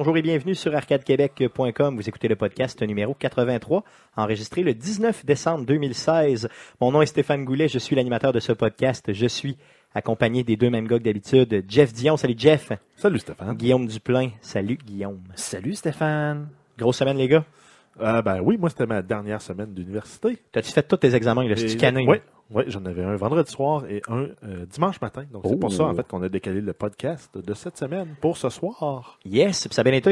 Bonjour et bienvenue sur arcadequebec.com. Vous écoutez le podcast numéro 83, enregistré le 19 décembre 2016. Mon nom est Stéphane Goulet, je suis l'animateur de ce podcast. Je suis accompagné des deux mêmes gars que d'habitude. Jeff Dion, salut Jeff. Salut Stéphane. Guillaume Duplain, salut Guillaume. Salut Stéphane. Grosse semaine les gars? Euh, ben oui, moi c'était ma dernière semaine d'université. T'as-tu fait tous tes examens, là, c'est canin? Oui, oui j'en avais un vendredi soir et un euh, dimanche matin. Donc c'est pour ça en Oh. fait qu'on a décalé le podcast de cette semaine pour ce soir. Yes, puis ça a bien été?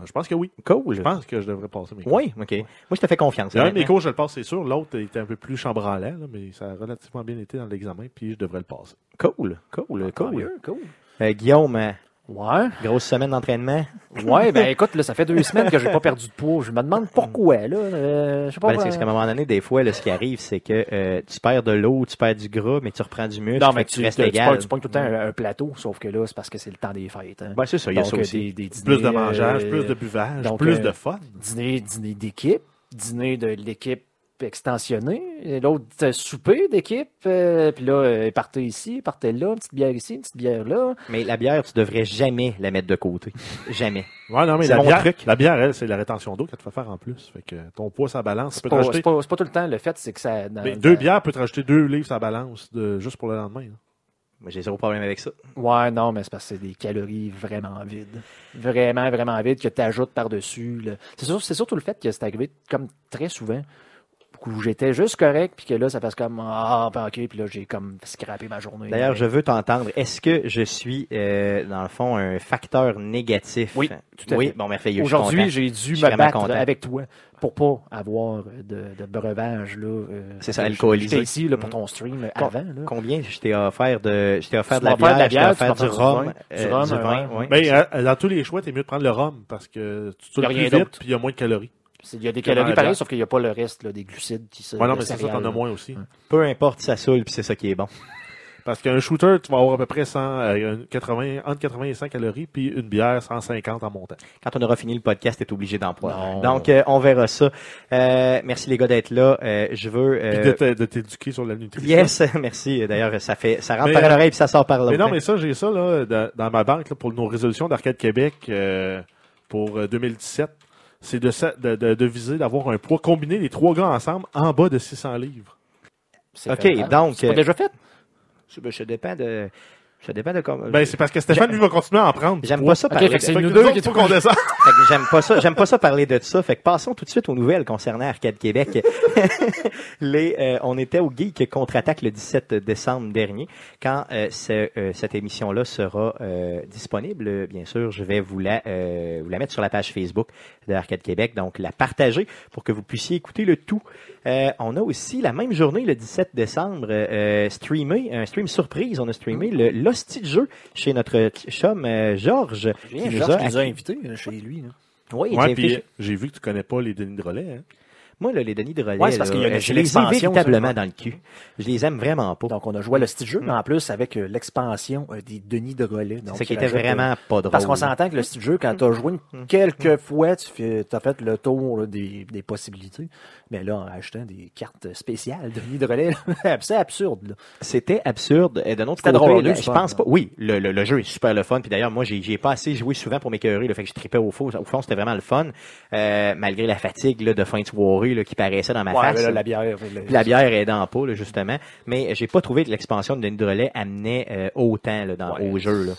Euh, Je pense que oui. Cool. Je pense que je devrais passer mes cours. Oui, ok. Moi, je te fais confiance. Il y a un de mes cours, je le passe, c'est sûr. L'autre était un peu plus chambranlant, là, mais ça a relativement bien été dans l'examen, puis je devrais le passer. Cool, cool, Tant cool. mieux, cool. Euh, Guillaume, Ouais. grosse semaine d'entraînement. Ouais, ben écoute, là, ça fait deux semaines que j'ai pas perdu de poids. Je me demande pourquoi, là. Euh, je sais pas. Ben, c'est parce qu'à un moment donné, des fois, là, ce qui arrive, c'est que euh, tu perds de l'eau, tu perds du gras, mais tu reprends du muscle. non, mais que tu, restes tu, tu, égal. tu pognes tout le temps un, un plateau, sauf que là, c'est parce que c'est le temps des fêtes. Hein. Ben, c'est ça, il y a ça euh, aussi. Des, des dîners, Plus de mangeage, euh, plus de buvage, donc, plus euh, de fun. Dîner, dîner d'équipe, dîner de l'équipe extensionnée, et l'autre souper d'équipe, euh, puis là, euh, partez ici, partez là, une petite bière ici, une petite bière là. Mais la bière, tu devrais jamais la mettre de côté. jamais. Ouais, non, mais c'est la mon bière, truc. la bière, elle, c'est la rétention d'eau qu'elle te fait faire en plus. Fait que ton poids, sa balance, tu peux C'est te pas, rajouter. c'est pas, pas tout le temps. Le fait, c'est que ça. dans- Mais deux dans- bières peut te rajouter deux livres sa balance de, juste pour le lendemain. là. Moi, j'ai zéro problème avec ça. Ouais, non, mais c'est parce que c'est des calories vraiment vides. Vraiment, vraiment vides que tu ajoutes par-dessus. là. C'est sûr, c'est surtout le fait que c'est arrivé comme très souvent où j'étais juste correct, puis que là, ça passe comme Ah, ben, ok, puis là, j'ai comme scrappé ma journée. D'ailleurs, je veux t'entendre. Est-ce que je suis, euh, dans le fond, un facteur négatif? Oui, tout à Oui, fait. bon, merveilleux. Aujourd'hui, j'ai dû me battre content. avec toi pour pas avoir de, de breuvage. là. euh, C'est ça, alcoolisé. J'étais ici là, pour Mhm. ton stream avant. Là. Combien je t'ai offert de, je t'ai offert de la offert de la bière, je t'ai bière, offert du rhum, du vin. euh, Du rhum, vin, oui. Mais euh, dans tous les choix, t'es mieux de prendre le rhum parce que tu tournes rien plus vite d'autre. puis il y a moins de calories. Il y a des calories la pareil, bière. sauf qu'il n'y a pas le reste là, des glucides qui se. Ouais, non, mais c'est ça, t'en as moins aussi. Peu importe, ça saoule, puis c'est ça qui est bon. Parce qu'un shooter, tu vas avoir à peu près 100, euh, 80, entre 80 et 100 calories, puis une bière 150 en montant. Quand on aura fini le podcast, t'es obligé d'en prendre. Donc, euh, on verra ça. Euh, merci les gars d'être là. Euh, je veux. Puis euh, de t'éduquer sur la nutrition. Yes, merci. D'ailleurs, ça fait, ça rentre Mais, par l'oreille puis ça sort par l'autre. Mais non, mais ça, j'ai ça là, dans, dans ma banque là, pour nos résolutions d'Arcade Québec euh, pour euh, 2017. C'est de, sa- de, de, de viser d'avoir un poids combiné, les trois gars ensemble, en bas de 600 livres. C'est Ok, fait donc, C'est pas euh, déjà fait? Ça, ben, ça dépend de. Ça dépend de comment. Ben, c'est parce que Stéphane, lui, va continuer à en prendre. J'aime pas ça Ok, parler. fait que c'est nous deux qui faut qu'on descende. Fait que j'aime pas ça, j'aime pas ça parler de ça. Fait que passons tout de suite aux nouvelles concernant Arcade Québec. Les, euh, on était au Geek contre-attaque le 17 décembre dernier. Quand euh, euh, cette émission-là sera euh, disponible, bien sûr, je vais vous la, euh, vous la mettre sur la page Facebook de Arcade Québec, donc la partager pour que vous puissiez écouter le tout. Euh, on a aussi la même journée, le 17 décembre, euh, streamé, un stream surprise. On a streamé le l'hostie de jeu chez notre chum euh, Georges. qui nous Georges a qui nous a invités chez lui. Là. Oui, Ouais, j'ai puis j'ai vu que tu connais pas les Denis de relais. Hein? Moi, là, les Denis de relais, Ouais, parce qu'il y a une- je les ai véritablement dans le cul. Je les aime vraiment pas. Donc, on a joué le style jeu, mais en plus, avec euh, l'expansion euh, des Denis de relais. C'est qui était euh, vraiment pas drôle. Parce qu'on s'entend que le style jeu, quand tu as joué une- quelques fois, tu fais, as fait le tour des, des possibilités. Mais là, en achetant des cartes spéciales de Denis de relais, c'est absurde. C'était absurde. Et d'un autre côté, drôle, là, le je fun, pense pas. Oui, le, le, le jeu est super le fun. Puis d'ailleurs, moi, j'ai j'ai pas assez joué souvent pour m'écœurer. Le fait que je tripais au fond. Au fond, c'était vraiment le fun. Euh, malgré la fatigue là, de fin de soirée là, qui paraissait dans ma Ouais, face. là, la bière. la bière aidant pas, là, justement. Mais j'ai pas trouvé que l'expansion de Denis de relais amenait euh, autant là, dans, Ouais. au jeu. Là.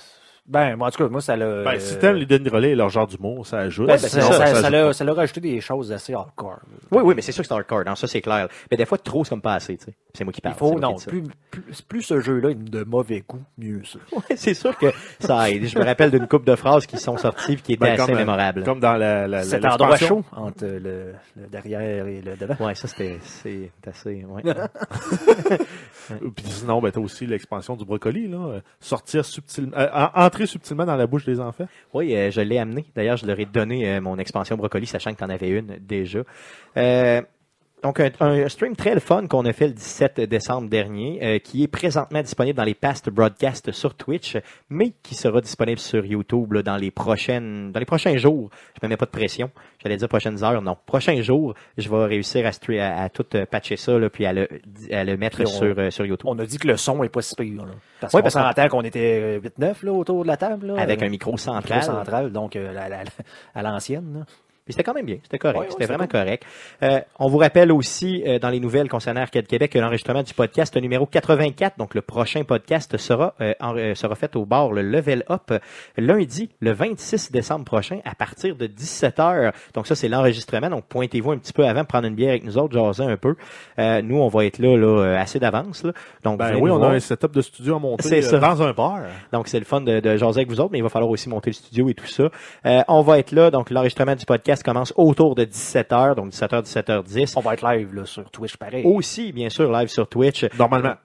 Ben, moi, en tout cas, moi, ça l'a. Ben, si t'aimes les Denis de relais et leur genre d'humour, ça ajoute. Ben, ben, ça, ça, ça, ajoute ça l'a pas. ça l'a rajouté des choses assez hardcore. Oui, oui, mais c'est sûr que c'est hardcore. Non, ça, c'est clair. Mais des fois, trop, c'est comme pas assez. tu sais. C'est moi qui Il parle. faut, non, plus, plus, plus ce jeu-là est de mauvais goût, mieux ça. Ouais, c'est sûr que ça aide. Je me rappelle d'une couple de phrases qui sont sorties et qui étaient Ben, assez comme, euh, mémorables. Comme dans la, la, Cet la- endroit chaud entre le, le derrière et le devant. Ouais, ça c'était c'est assez. Ouais. Puis sinon, ben, t'as aussi l'expansion du brocoli, là. Sortir subtilement, euh, entrer subtilement dans la bouche des enfants? oui, euh, je l'ai amené. D'ailleurs, je leur ai donné euh, mon expansion brocoli, sachant que tu en avais une déjà. Euh, Donc, un, un stream très le fun qu'on a fait le 17 décembre dernier, euh, qui est présentement disponible dans les past broadcasts sur Twitch, mais qui sera disponible sur YouTube là, dans les prochaines, dans les prochains jours. Je me mets pas de pression. J'allais dire prochaines heures, non. Prochains jours, je vais réussir à, à, à tout euh, patcher ça, là, puis à le, à le mettre on- sur, euh, sur YouTube. On a dit que le son est pas si pire. Là. Parce Ouais, qu'on parce qu'on- s'entend qu'on était euh, 8-9 là, autour de la table. Là, Avec Euh, un micro micro central. central, donc à l'ancienne. Puis c'était quand même bien, c'était correct, Ouais, ouais, c'était vraiment cool. correct. Euh, on vous rappelle aussi euh, dans les nouvelles concernant Arcade Québec que l'enregistrement du podcast numéro 84, donc le prochain podcast sera euh, en- euh, sera fait au bar le Level Up euh, lundi le 26 décembre prochain à partir de 17h. Donc ça c'est l'enregistrement, donc pointez-vous un petit peu avant, prendre une bière avec nous autres, jaser un peu. Euh, nous on va être là, là assez d'avance là. Donc Ben oui, on voir. a un setup de studio à monter C'est ça. dans un bar. Donc, c'est le fun de, de jaser avec vous autres, mais il va falloir aussi monter le studio et tout ça. Euh, on va être là. Donc, l'enregistrement du podcast commence autour de 17h, donc 17h, 17h10. On va être live là, sur Twitch pareil. Aussi, bien sûr, live sur Twitch. Normalement.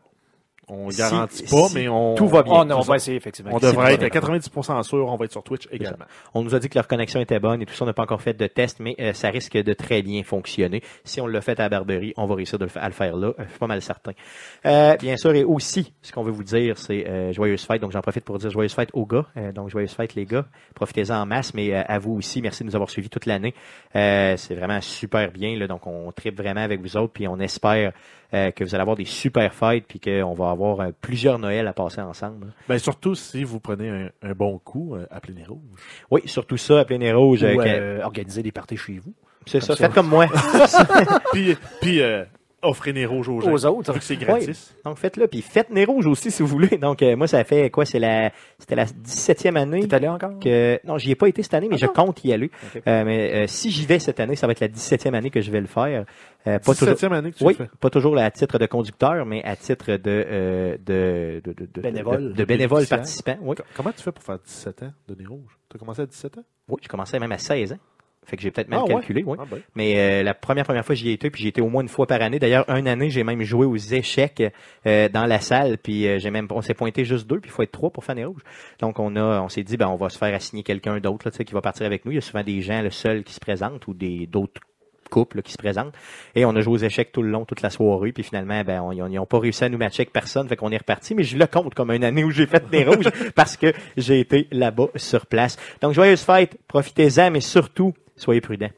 On Si- garantit pas, si mais on, tout va bien. Oh, non, on ça. va essayer effectivement. On devrait être à bien. 90% sûr, on va être sur Twitch également. On nous a dit que leur connexion était bonne et tout ça. On n'a pas encore fait de test, mais euh, ça risque de très bien fonctionner. Si on l'a fait à la Barberie, on va réussir de le à le faire là. Euh, Je suis pas mal certain. Euh, bien sûr, et aussi, ce qu'on veut vous dire, c'est euh, joyeuse fête. Donc, j'en profite pour dire joyeuse fête aux gars. Euh, donc, joyeuse fête, les gars. Profitez-en en masse, mais euh, à vous aussi, merci de nous avoir suivis toute l'année. Euh, c'est vraiment super bien. Là, donc, on tripe vraiment avec vous autres, puis on espère euh, que vous allez avoir des super fêtes, puis qu'on va avoir euh, plusieurs Noëls à passer ensemble. Ben, surtout si vous prenez un, un bon coup, euh, les rouges. Oui, surtout ça, à plein nez rouge. Ou euh, euh, organiser des parties chez vous. c'est ça, ça. faites comme moi. puis, puis euh, offrez les rouges aux gens. Aux autres. Vu que c'est gratis. Donc faites-le, puis faites Nez Rouge aussi si vous voulez. Donc euh, moi ça fait quoi C'est la c'était la 17e année T'es allé encore? que non j'y ai pas été cette année, mais je Encore? compte y aller. Euh, mais euh, si j'y vais cette année, ça va être la 17e année que je vais le faire. Euh, pas toujours. 17e année que tu Oui, fais. pas toujours à titre de conducteur, mais à titre de euh, de, de, de, de- Bénévole. de, de bénévole participant. Oui. Co- Comment tu fais pour faire 17 ans de nez rouge? Tu as commencé à 17 ans? oui, je commençais même à 16 ans. Fait que j'ai peut-être mal Ah ouais? calculé, oui. Ah ben. Mais euh, la première première fois j'y ai été, puis j'y étais au moins une fois par année. D'ailleurs, une année, j'ai même joué aux échecs euh, dans la salle, puis euh, j'ai même on s'est pointé juste deux, puis il faut être trois pour faire les rouges. Donc on a on s'est dit ben on va se faire assigner quelqu'un d'autre là, tu sais, qui va partir avec nous. Il y a souvent des gens le seul qui se présentent ou des d'autres couples là, qui se présentent. Et on a joué aux échecs tout le long, toute la soirée, puis finalement, ben, on- ils n'ont pas réussi à nous matcher avec personne, fait qu'on est reparti, mais je le compte comme une année où j'ai fait des rouges parce que j'ai été là-bas sur place. Donc, joyeuse fête, profitez-en, mais surtout, soyez prudents.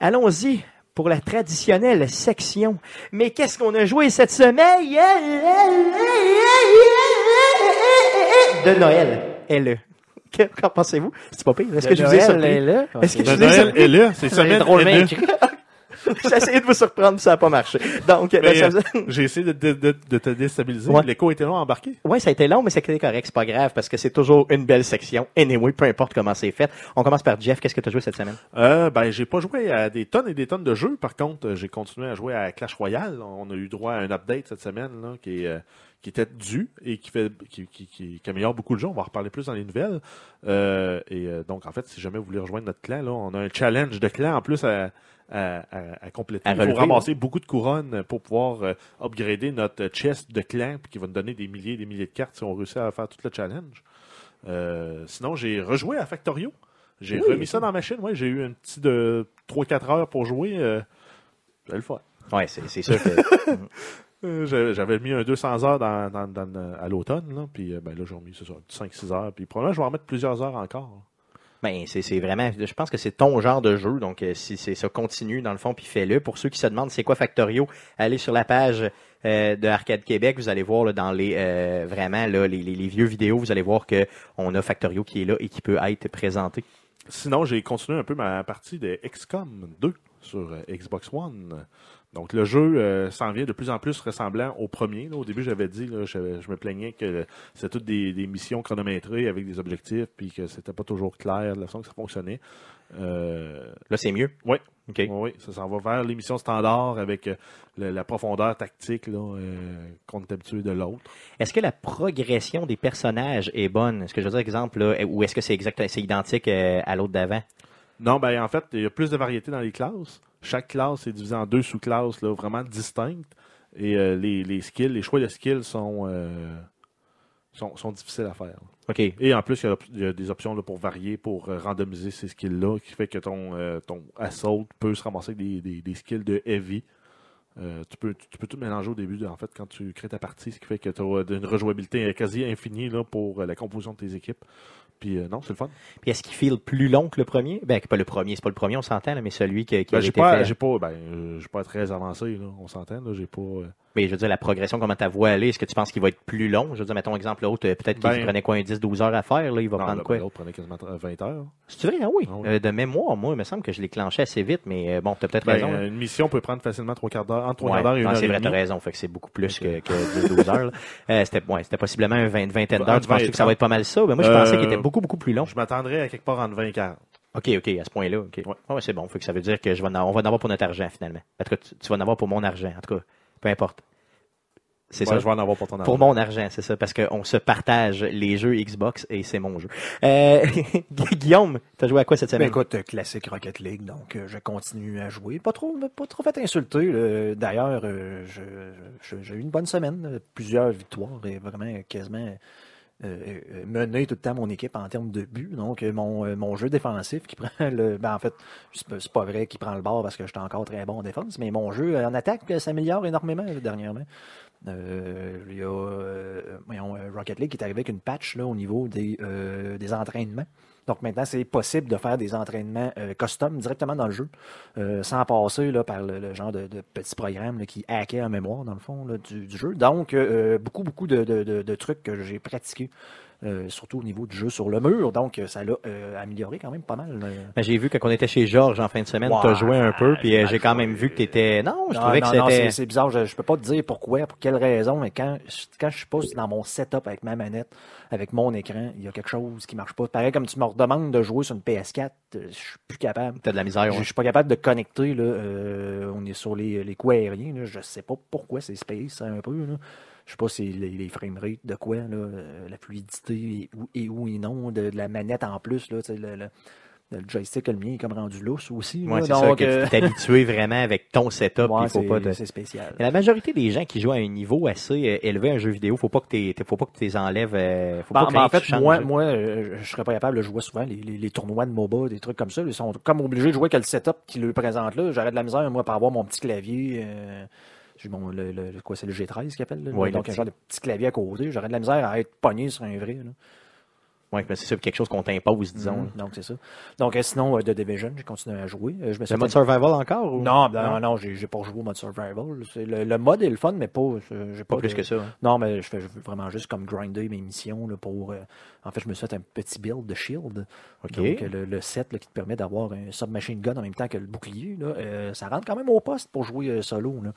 Allons-y pour la traditionnelle section. Mais qu'est-ce qu'on a joué cette semaine? De Noël. Elle. Qu'en pensez-vous? C'est pas pire. Est-ce que je vous ai surpris? Est-ce que je vous ai surpris? c'est semaine drôlement écrit. J'ai essayé de vous surprendre, ça n'a pas marché. Donc, ben, ça euh, J'ai essayé de, de- de- de te déstabiliser. Ouais. L'écho était long à embarquer. ouais, ça a été long, mais c'était correct, c'est pas grave, parce que c'est toujours une belle section. Anyway, peu importe comment c'est fait. On commence par Jeff. Qu'est-ce que tu as joué cette semaine? Euh, ben, j'ai pas joué à des tonnes et des tonnes de jeux. Par contre, j'ai continué à jouer à Clash Royale. On a eu droit à un update cette semaine là, qui, est, euh, qui était dû et qui fait qui, qui, qui- qui améliore beaucoup de jeux. On va en reparler plus dans les nouvelles. Euh, et donc, en fait, si jamais vous voulez rejoindre notre clan, là, on a un challenge de clan en plus à, à, à- à compléter. À Il faut ramasser beaucoup de couronnes pour pouvoir euh, upgrader notre chest de clan qui va nous donner des milliers et des milliers de cartes si on réussit à faire tout le challenge. Euh, sinon, j'ai rejoué à Factorio. J'ai Oui, remis ça dans ma machine. Ouais, j'ai eu un petit de 3-4 heures pour jouer. Euh, le faire. Ouais, c'est sûr que. Euh, j'avais- mis un 200 heures dans, dans- dans- à l'automne, là, puis euh, ben, là, j'ai remis c'est ça, 5-6 heures, puis probablement, je vais en mettre plusieurs heures encore. Ben, c'est vraiment, je pense que c'est ton genre de jeu, donc euh, si c'est ça continue dans le fond, puis fais-le. Pour ceux qui se demandent c'est quoi Factorio, allez sur la page euh, de Arcade Québec, vous allez voir dans les euh, vraiment là, les vieux vidéos, vous allez voir que on a Factorio qui est là et qui peut être présenté. Sinon, j'ai continué un peu ma partie de XCOM 2 sur euh, Xbox One. Donc, le jeu euh, s'en vient de plus en plus ressemblant au premier. là. Au début, j'avais dit, là, je, je me plaignais que c'était toutes des, des missions chronométrées avec des objectifs, puis que c'était pas toujours clair de la façon que ça fonctionnait. Euh, Là, c'est mieux. Ouais. OK. Oui, oui, ça s'en va vers l'émission standard avec euh, le- la profondeur tactique là, euh, qu'on est habitué de l'autre. Est-ce que la progression des personnages est bonne? Est-ce que je veux dire, exemple, là, ou est-ce que c'est exact, c'est identique à l'autre d'avant? Non, ben en fait, il y a plus de variété dans les classes. Chaque classe est divisée en deux sous-classes là, vraiment distinctes. Et euh, les, les skills, les choix de skills sont, euh, sont, sont difficiles à faire. OK. Et en plus, il y a, il y a des options là, pour varier, pour euh, randomiser ces skills-là, qui fait que ton, ton assault peut se ramasser avec des, des, des skills de heavy. Tu, peux, tu, peux tout mélanger au début, en fait, quand tu crées ta partie, ce qui fait que tu as une rejouabilité quasi infinie là, pour la composition de tes équipes. Puis euh, non, c'est le fun. Puis est-ce qu'il file plus long que le premier? Ben, pas le premier, c'est pas le premier, on s'entend, là, mais celui qui, qui Ben, a été pas, fait. j'ai pas, ben, euh, j'ai pas très avancé, là, on s'entend, j'ai pas. euh, Mais je veux dire, la progression, comment ta voix aller, est-ce que tu penses qu'il va être plus long? Je veux dire, mettons exemple l'autre, euh, peut-être qu'il Ben- prenait quoi, un 10-12 heures à faire, là, il va non, prendre là, quoi? L'autre prenait quasiment 20 heures. C'est vrai, ah oui. Ah oui. Euh, de mémoire, moi, il me semble que je l'ai clenché assez vite, mais euh, bon, t'as peut-être Ben, raison. là. euh, une mission peut prendre facilement trois quarts d'heure, entre trois quarts d'heure et une non, heure c'est vrai, t'as raison. Fait que c'est beaucoup plus que, que 12 heures. Euh, c'était, ouais, c'était possiblement une vingt- vingtaine d'heures. Tu penses 20 que ça va être pas mal ça? Ben, moi, je pensais qu'il était beaucoup, beaucoup plus long. Je m'attendrais à quelque part entre 20 et 40. OK, OK, à ce point-là. OK. Ouais. Ouais, c'est bon. Fait que ça veut dire que je vais en on va en avoir pour notre argent, finalement. En tout cas, tu, tu vas en avoir pour mon argent. En tout cas, peu importe. C'est Ouais, ça. Je vais en avoir pour ton argent. Pour mon argent, c'est ça, parce qu'on se partage les jeux Xbox et c'est mon jeu. Euh, Guillaume, t'as joué à quoi cette Ben semaine? écoute, euh, classique Rocket League, donc euh, je continue à jouer. Pas trop, pas trop fait insulter. D'ailleurs, euh, j'ai eu une bonne semaine, plusieurs victoires et vraiment quasiment euh, euh, mené tout le temps mon équipe en termes de buts. Donc euh, mon, mon jeu défensif qui prend le, ben en fait, c'est pas- vrai qu'il prend le bord parce que j'étais encore très bon en défense, mais mon jeu en attaque s'améliore énormément dernièrement. Il y a Rocket League qui est arrivé avec une patch là, au niveau des, des entraînements. Donc maintenant, c'est possible de faire des entraînements euh, custom directement dans le jeu, euh, sans passer là, par le, genre de, de petits programmes là, qui hackaient en mémoire, dans le fond, du, jeu. Donc, euh, beaucoup, beaucoup de trucs que j'ai pratiqués, euh, surtout au niveau du jeu sur le mur. Donc, ça l'a euh, amélioré quand même pas mal. euh. Ben, j'ai vu que quand on était chez Georges en fin de semaine, Ouais, t'as joué un peu, puis j'ai quand même vu que t'étais. Non, je Non, trouvais non, que c'était. c'est- c'est bizarre. Je, je peux pas te dire pourquoi, pour quelle raison, mais quand, quand je suis pas dans mon setup avec ma manette, avec mon écran, il y a quelque chose qui marche pas. Pareil comme tu me redemandes de jouer sur une PS4, euh, je suis plus capable. T'as de la misère, Je, ouais. je suis pas capable de connecter. Là, euh, on est sur les, les coups aériens. Là, je sais pas pourquoi c'est space un peu. Là. Je sais pas si les, les framerates de quoi, là, euh, la fluidité et, où- et où et non, de, de la manette en plus. Là, tu le, le- le joystick, le mien, est comme rendu lousse aussi. Ouais, c'est ça, que euh, tu t'es habitué vraiment avec ton setup, ouais, faut c'est- pas te... c'est spécial. Mais La majorité des gens qui jouent à un niveau assez euh, élevé à un jeu vidéo, faut pas que t'es, faut pas que tu les enlèves, euh, faut Ben, pas ben, en fait, tu moi, moi euh, je serais pas capable de jouer souvent les, les- les tournois de MOBA, des trucs comme ça. Ils sont comme obligés de jouer avec le setup qui le présente là. J'aurais de la misère, moi, par avoir mon petit clavier. euh, mon, le, quoi, c'est le G13 qu'il appelle. là. Ouais, Donc, un petit. genre de petit clavier à côté. J'aurais de la misère à être pogné sur un vrai. là. Ouais, mais c'est ça, quelque chose qu'on t'impose, disons. Mhm. Donc, c'est ça. Donc, euh, sinon, euh, The Division, j'ai continué à jouer. Euh, je me suis Le mode survival encore? Ou... Non, ben, non, j'ai j'ai pas rejoué au mode survival. Le, le mode est le fun, mais pas, euh, Pas pas, plus de- que ça. hein. non, mais je fais vraiment juste comme grinder mes missions là, pour. euh, en fait, je me suis fait un petit build de shield. Donc, le, le set là, qui te permet d'avoir un submachine gun en même temps que le bouclier, là, euh, ça rentre quand même au poste pour jouer solo. Là.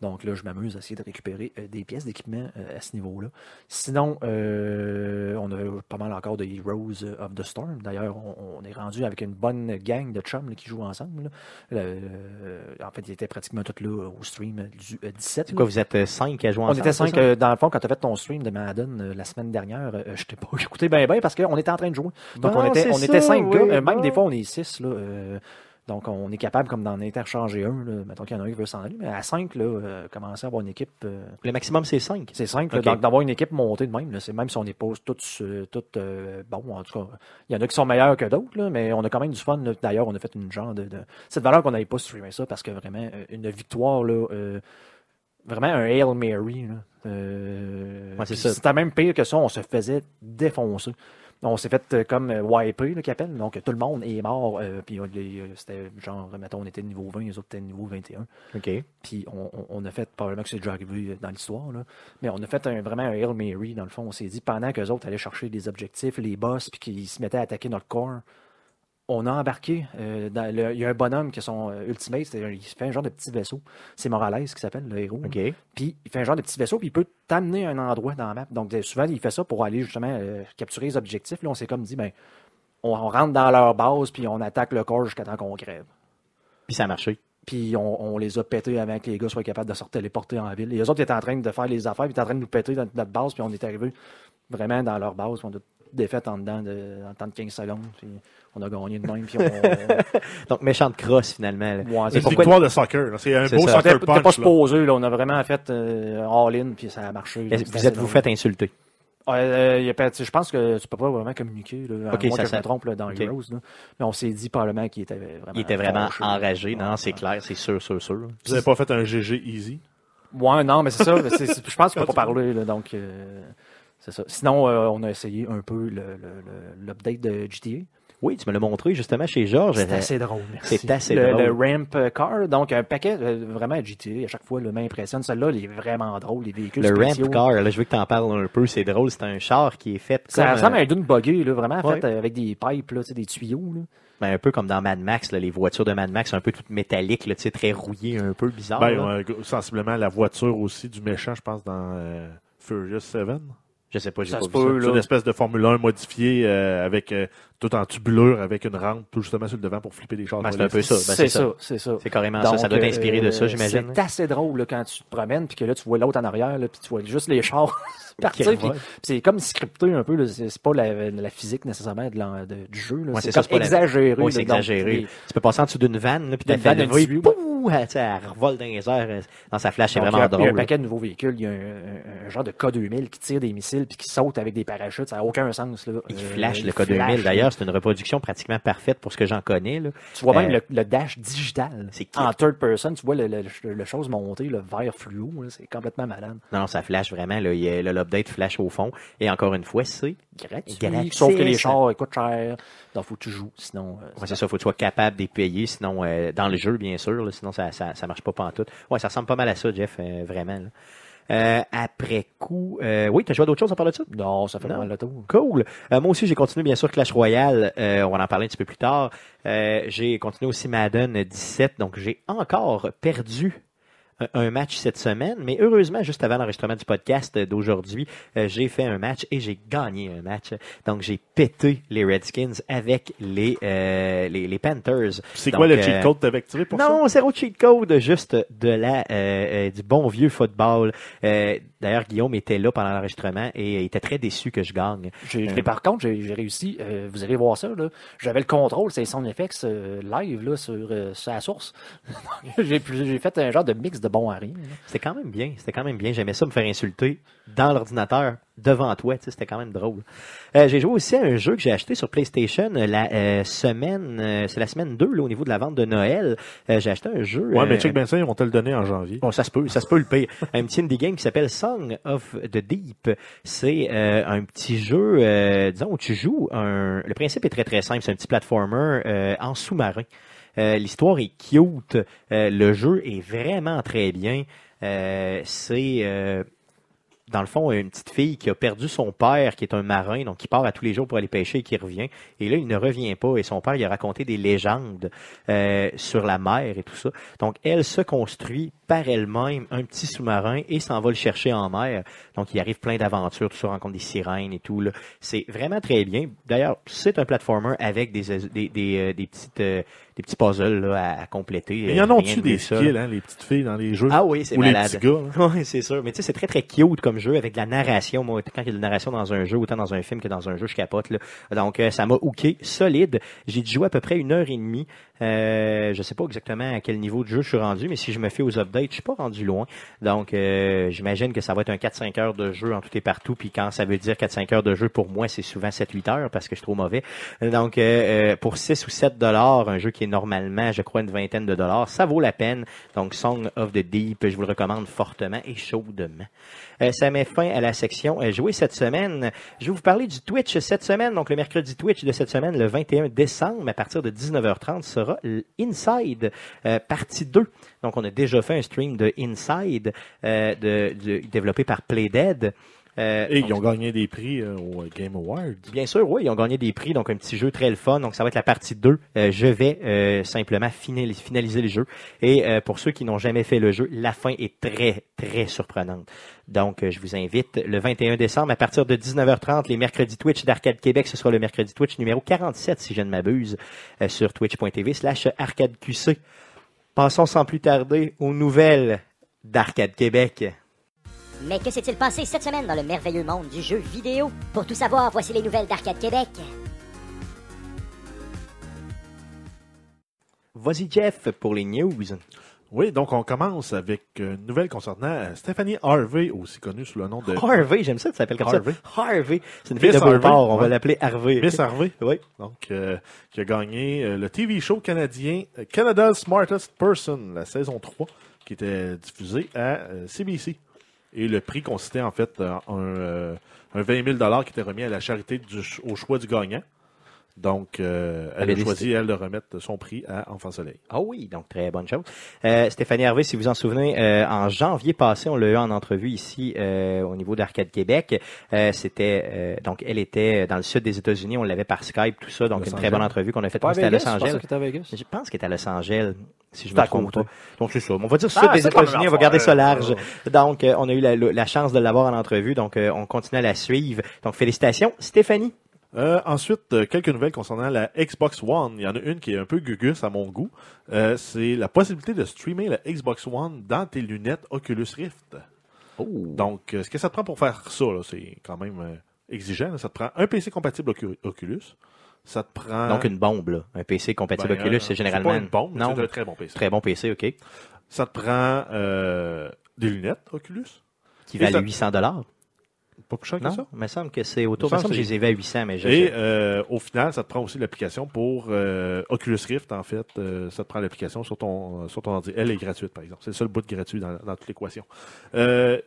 Donc là, je m'amuse à essayer de récupérer euh, des pièces d'équipement euh, à ce niveau-là. Sinon, euh, on a pas mal encore de Heroes of the Storm. D'ailleurs, on, on est rendu avec une bonne gang de chums là, qui jouent ensemble. là. En fait, ils étaient pratiquement tous là au stream du euh, 17. C'est là. quoi, vous êtes 5 à jouer On ensemble? était cinq. ça? euh, dans le fond, quand tu as fait ton stream de Madden la semaine dernière, je t'ai pas écouté bien bien parce qu'on était en train de jouer. Donc Bon, on était, on était cinq oui, gars. Même des fois, on est six. Là, donc on est capable comme d'en interchanger un. Là, mettons qu'il y en a un qui veut s'en aller. Mais à cinq, là, euh, commencer à avoir une équipe. euh, Le maximum, c'est 5. c'est simple. là. Ok. Donc d'avoir une équipe montée de même. c'est même si on pas tous, toutes, euh, bon, en tout cas, il y en a qui sont meilleurs que d'autres, là, mais on a quand même du fun. D'ailleurs, on a fait une genre de. de valeur qu'on n'avait pas streamé ça parce que vraiment, une victoire, là, euh, vraiment un Hail Mary. Ouais, c'est ça. C'était même pire que ça, on se faisait défoncer. On s'est fait euh, comme euh, wiper, là, qu'ils appellent. Donc tout le monde est mort. euh, puis c'était genre, mettons, on était niveau 20, les autres étaient niveau 21. OK. Puis on a fait, probablement que c'est déjà arrivé dans l'histoire, là, mais on a fait un, vraiment un Hail Mary, dans le fond. On s'est dit, pendant qu'eux autres allaient chercher des objectifs, les boss, puis qu'ils se mettaient à attaquer notre corps, on a embarqué. euh, dans le- il y a un bonhomme qui est son euh, ultimate, c'est il fait un genre de petit vaisseau. C'est Morales qui s'appelle, le héros. Puis il fait un genre de petit vaisseau, puis il peut t'amener à un endroit dans la map. Donc souvent, il fait ça pour aller justement euh, capturer les objectifs. Là, on s'est comme dit, ben, on, on rentre dans leur base, puis on attaque le corps jusqu'à temps qu'on crève. Puis ça a marché. Puis on, on les a pétés avant que les gars soient capables de se téléporter en ville. Et eux autres étaient en train de faire les affaires, puis ils étaient en train de nous péter dans notre base, puis on est arrivé vraiment dans leur base, puis on a défaite en dedans de, en temps de 15 secondes, puis on a gagné de même, puis on... Donc, méchante crosse, finalement. là. Ouais, C'est une pourquoi- victoire de soccer. là. C'est un C'est beau ça. soccer t'es pas punch. là. supposé, là, on a vraiment fait euh, all-in, puis ça a marché. Vous êtes-vous fait insulter? Euh, y a je pense que tu peux pas vraiment communiquer, là, à Ok, moins ça- que je ça- me trompe là, dans ok. Heroes. là. Mais on s'est dit probablement qu'il était vraiment Il était vraiment enragé. Non, c'est clair, c'est sûr, sûr, sûr. Vous n'avez pas fait un GG easy? Ouais, non, mais c'est ça. je pense qu'on peut pas parler, là, donc euh, c'est ça. Sinon, euh, on a essayé un peu le- le- le- l'update de GTA. Oui, tu me l'as montré justement chez Georges. C'est assez drôle, merci. C'est assez le, drôle. Le ramp car, donc un paquet euh, vraiment GTA, à chaque fois, le m'impressionne. Celui-là, il est vraiment drôle, les véhicules Le spéciaux. ramp car, là, je veux que tu en parles un peu. C'est drôle. C'est un char qui est fait Ça comme, ressemble euh, à un dune buggé, là, vraiment Ouais. fait avec des pipes, là, des tuyaux. Là. ben, un peu comme dans Mad Max, là, les voitures de Mad Max, un peu toutes métalliques, là, tu sais, très rouillées, un peu bizarre. Ben, là. euh, sensiblement la voiture aussi du méchant, je pense, dans euh, Furious 7. Je sais pas, j'ai pas vu ça. C'est une espèce de Formule 1 modifiée euh, avec euh, tout en tubulure, avec une rampe tout justement sur le devant pour flipper des chars. Ben, c'est un peu ça. Ben, c'est ça, c'est ça. C'est carrément ça. Donc, Ça doit t'inspirer de ça, euh, j'imagine. C'est assez drôle là, quand tu te promènes puis que là tu vois l'autre en arrière là, puis tu vois juste les chars partir. Puis C'est comme scripté un peu. là. C'est pas la, la physique nécessairement de de- du jeu. Ouais, c'est c'est ça, comme c'est pas la- exagéré. Oui, là, c'est exagéré. les- Tu peux passer en dessous d'une vanne, puis fait vanne, pouh, elle, tu sais, elle revole dans les airs. euh, Dans sa flash, c'est vraiment il y a- Il y a un drôle. paquet de nouveaux véhicules. Il y a un, un- un genre de K2000 qui tire des missiles puis qui saute avec des parachutes. Ça n'a aucun sens. Là. Il Euh, flash le K2000. flash, D'ailleurs, c'est une reproduction pratiquement parfaite pour ce que j'en connais. Là. Tu vois même Euh, le, le dash digital. c'est En third person, tu vois le, le, le chose monter, le vert fluo. C'est complètement malade. Non, ça flash vraiment. L'update flash au fond. Et encore une fois, c'est Gratuit. Gratuit. Sauf que les chars coûtent cher. Donc, faut que tu joues. Sinon, euh, Ouais, c'est ça, faut que tu sois capable de les payer, sinon euh, dans le jeu, bien sûr, là, sinon ça, ça, ça marche pas pantoute. Ouais, ça ressemble pas mal à ça, Jeff, vraiment. là. Euh, après coup, euh, oui, t'as joué à d'autres choses à part de ça? non, ça fait Non. mal le tour. Cool. Euh, moi aussi, j'ai continué bien sûr Clash Royale. Euh, on va en parler un petit peu plus tard. Euh, j'ai continué aussi Madden 17, donc j'ai encore perdu un- match cette semaine, mais heureusement, juste avant l'enregistrement du podcast d'aujourd'hui, euh, j'ai fait un match et j'ai gagné un match. Donc, j'ai pété les Redskins avec les, euh, les, les Panthers. C'est quoi le euh, cheat code que t'avais activé pour ça? non, zéro cheat code, juste de la euh, euh, du bon vieux football. Euh, D'ailleurs, Guillaume était là pendant l'enregistrement et il était très déçu que je gagne. J'ai- Euh, mais par contre, j'ai j'ai réussi. euh, vous allez voir ça. là. J'avais le contrôle, c'est Sound Effects euh, live là, sur, euh, sur la source. j'ai fait un genre de mix de bon à rien. C'était quand même bien. C'était quand même bien. J'aimais ça me faire insulter dans l'ordinateur devant toi. C'était quand même drôle. Euh, j'ai joué aussi à un jeu que j'ai acheté sur PlayStation euh, la euh, semaine, euh, c'est la semaine 2 là, au niveau de la vente de Noël. Euh, j'ai acheté un jeu. Ouais, mais check bien ça, ils vont te le donner en janvier. Bon, ça se peut, ça se peut le pire. un petit indie game qui s'appelle Song of the Deep. C'est euh, un petit jeu, euh, disons, où tu joues un... Le principe est très très simple. C'est un petit platformer euh, en sous-marin. Euh, L'histoire est cute. Euh, le jeu est vraiment très bien. Euh, c'est... dans le fond, une petite fille qui a perdu son père, qui est un marin, donc qui part à tous les jours pour aller pêcher et qui revient. Et là, il ne revient pas. Et son père, il a raconté des légendes sur la mer et tout ça. Donc, elle se construit par elle-même un petit sous-marin et s'en va le chercher en mer. Donc, il arrive plein d'aventures, tout ça, rencontre des sirènes et tout. là. C'est vraiment très bien. D'ailleurs, c'est un platformer avec des, des, des, euh, des petites, euh, des petits puzzles là, à, à compléter. Mais y en Rien ont-tu de des skills, hein, les petites filles dans les jeux? Ah oui, c'est Ou les malade. petits gars? hein? Oui, c'est sûr. Mais tu sais, c'est très, très cute comme jeu avec de la narration. Moi, quand il y a de la narration dans un jeu, autant dans un film que dans un jeu, je capote. Là. Donc, euh, ça m'a hooké solide. J'ai dû jouer à peu près une heure et demie. Euh, je sais pas exactement à quel niveau de jeu je suis rendu, mais si je me fais aux updates, je suis pas rendu loin. Donc, euh, j'imagine que ça va être un 4-5 heures de jeu en tout et partout. Puis quand ça veut dire 4-5 heures de jeu, pour moi, c'est souvent 7-8 heures parce que je suis trop mauvais. Donc, euh, euh, pour 6 ou 7 dollars, un jeu qui est normalement, je crois, une vingtaine de dollars, ça vaut la peine. Donc, Song of the Deep, je vous le recommande fortement et chaudement. Euh, ça met fin à la section euh, jouer cette semaine. Je vais vous parler du Twitch cette semaine. Donc, le mercredi Twitch de cette semaine, le 21 décembre, à partir de 19h30, sera l'Inside, euh, partie 2. Donc, on a déjà fait un stream de Inside, euh, développé par Playdead. Euh, Et donc, ils ont gagné des prix euh, au Game Awards. Bien sûr, oui, ils ont gagné des prix, donc un petit jeu très le fun. Donc ça va être la partie 2. Euh, je vais simplement finali- finaliser le jeu. Et pour ceux qui n'ont jamais fait le jeu, la fin est très, très surprenante. Donc je vous invite le 21 décembre à partir de 19h30, les mercredis Twitch d'Arcade Québec. Ce sera le mercredi Twitch numéro 47, si je ne m'abuse, sur twitch.tv slash arcadeqc. Passons sans plus tarder aux nouvelles d'Arcade Québec. Mais que s'est-il passé cette semaine dans le merveilleux monde du jeu vidéo? Pour tout savoir, voici les nouvelles d'Arcade Québec. Vas-y Jeff pour les news. Oui, donc on commence avec une nouvelle concernant euh, Stephanie Harvey, aussi connue sous le nom de Harvey, j'aime ça, ça s'appelle comme Harvey. ça. Harvey. C'est une fille Miss de Beauport, Harvey, on va l'appeler Harvey. Miss Harvey. Oui. Donc, euh, qui a gagné euh, le TV show canadien euh, Canada's Smartest Person, la saison 3, qui était diffusée à euh, CBC. Et le prix consistait en fait en un, euh, un 20 000 qui était remis à la charité du, au choix du gagnant. Donc, euh, elle avait a choisi, elle, de remettre son prix à Enfant Soleil. Ah oui, donc très bonne chose. Euh, Stéphanie Harvey, si vous en souvenez, euh, en janvier passé, on l'a eu en entrevue ici euh, au niveau d'Arcade Québec. Euh, C'était euh, donc elle était dans le sud des États-Unis, on l'avait par Skype, tout ça, donc Los une très bonne entrevue qu'on a faite. C'était à Los Angeles. était. Je pense qu'elle est à Los Angeles, si je me trompe pas. Donc c'est ça. On va dire sud Ah, des c'est comme États-Unis, on va garder ça large. Donc euh, on a eu la, la chance de l'avoir en entrevue, donc euh, on continue à la suivre. Donc félicitations, Stéphanie. Euh, ensuite, euh, quelques nouvelles concernant la Xbox One. Il y en a une qui est un peu gugus à mon goût. Euh, c'est la possibilité de streamer la Xbox One dans tes lunettes Oculus Rift. Donc, euh, ce que ça te prend pour faire ça, c'est quand même exigeant. là. Ça te prend un PC compatible Ocu- Oculus. Ça te prend... Donc une bombe, là. un PC compatible Ben, Oculus, c'est généralement pas une bombe, non, c'est un très bon PC. très bon PC, ok, Ça te prend des lunettes Oculus. qui valent ça- 800 dollars. Pas plus cher que Non, ça? il me semble que c'est autour. Il me semble que je les à 800, mais je. Et euh, au final, ça te prend aussi l'application pour euh, Oculus Rift, en fait. Euh, ça te prend l'application sur ton, sur ton ordi. Elle est gratuite, par exemple. C'est le seul bout de gratuit dans, dans toute l'équation.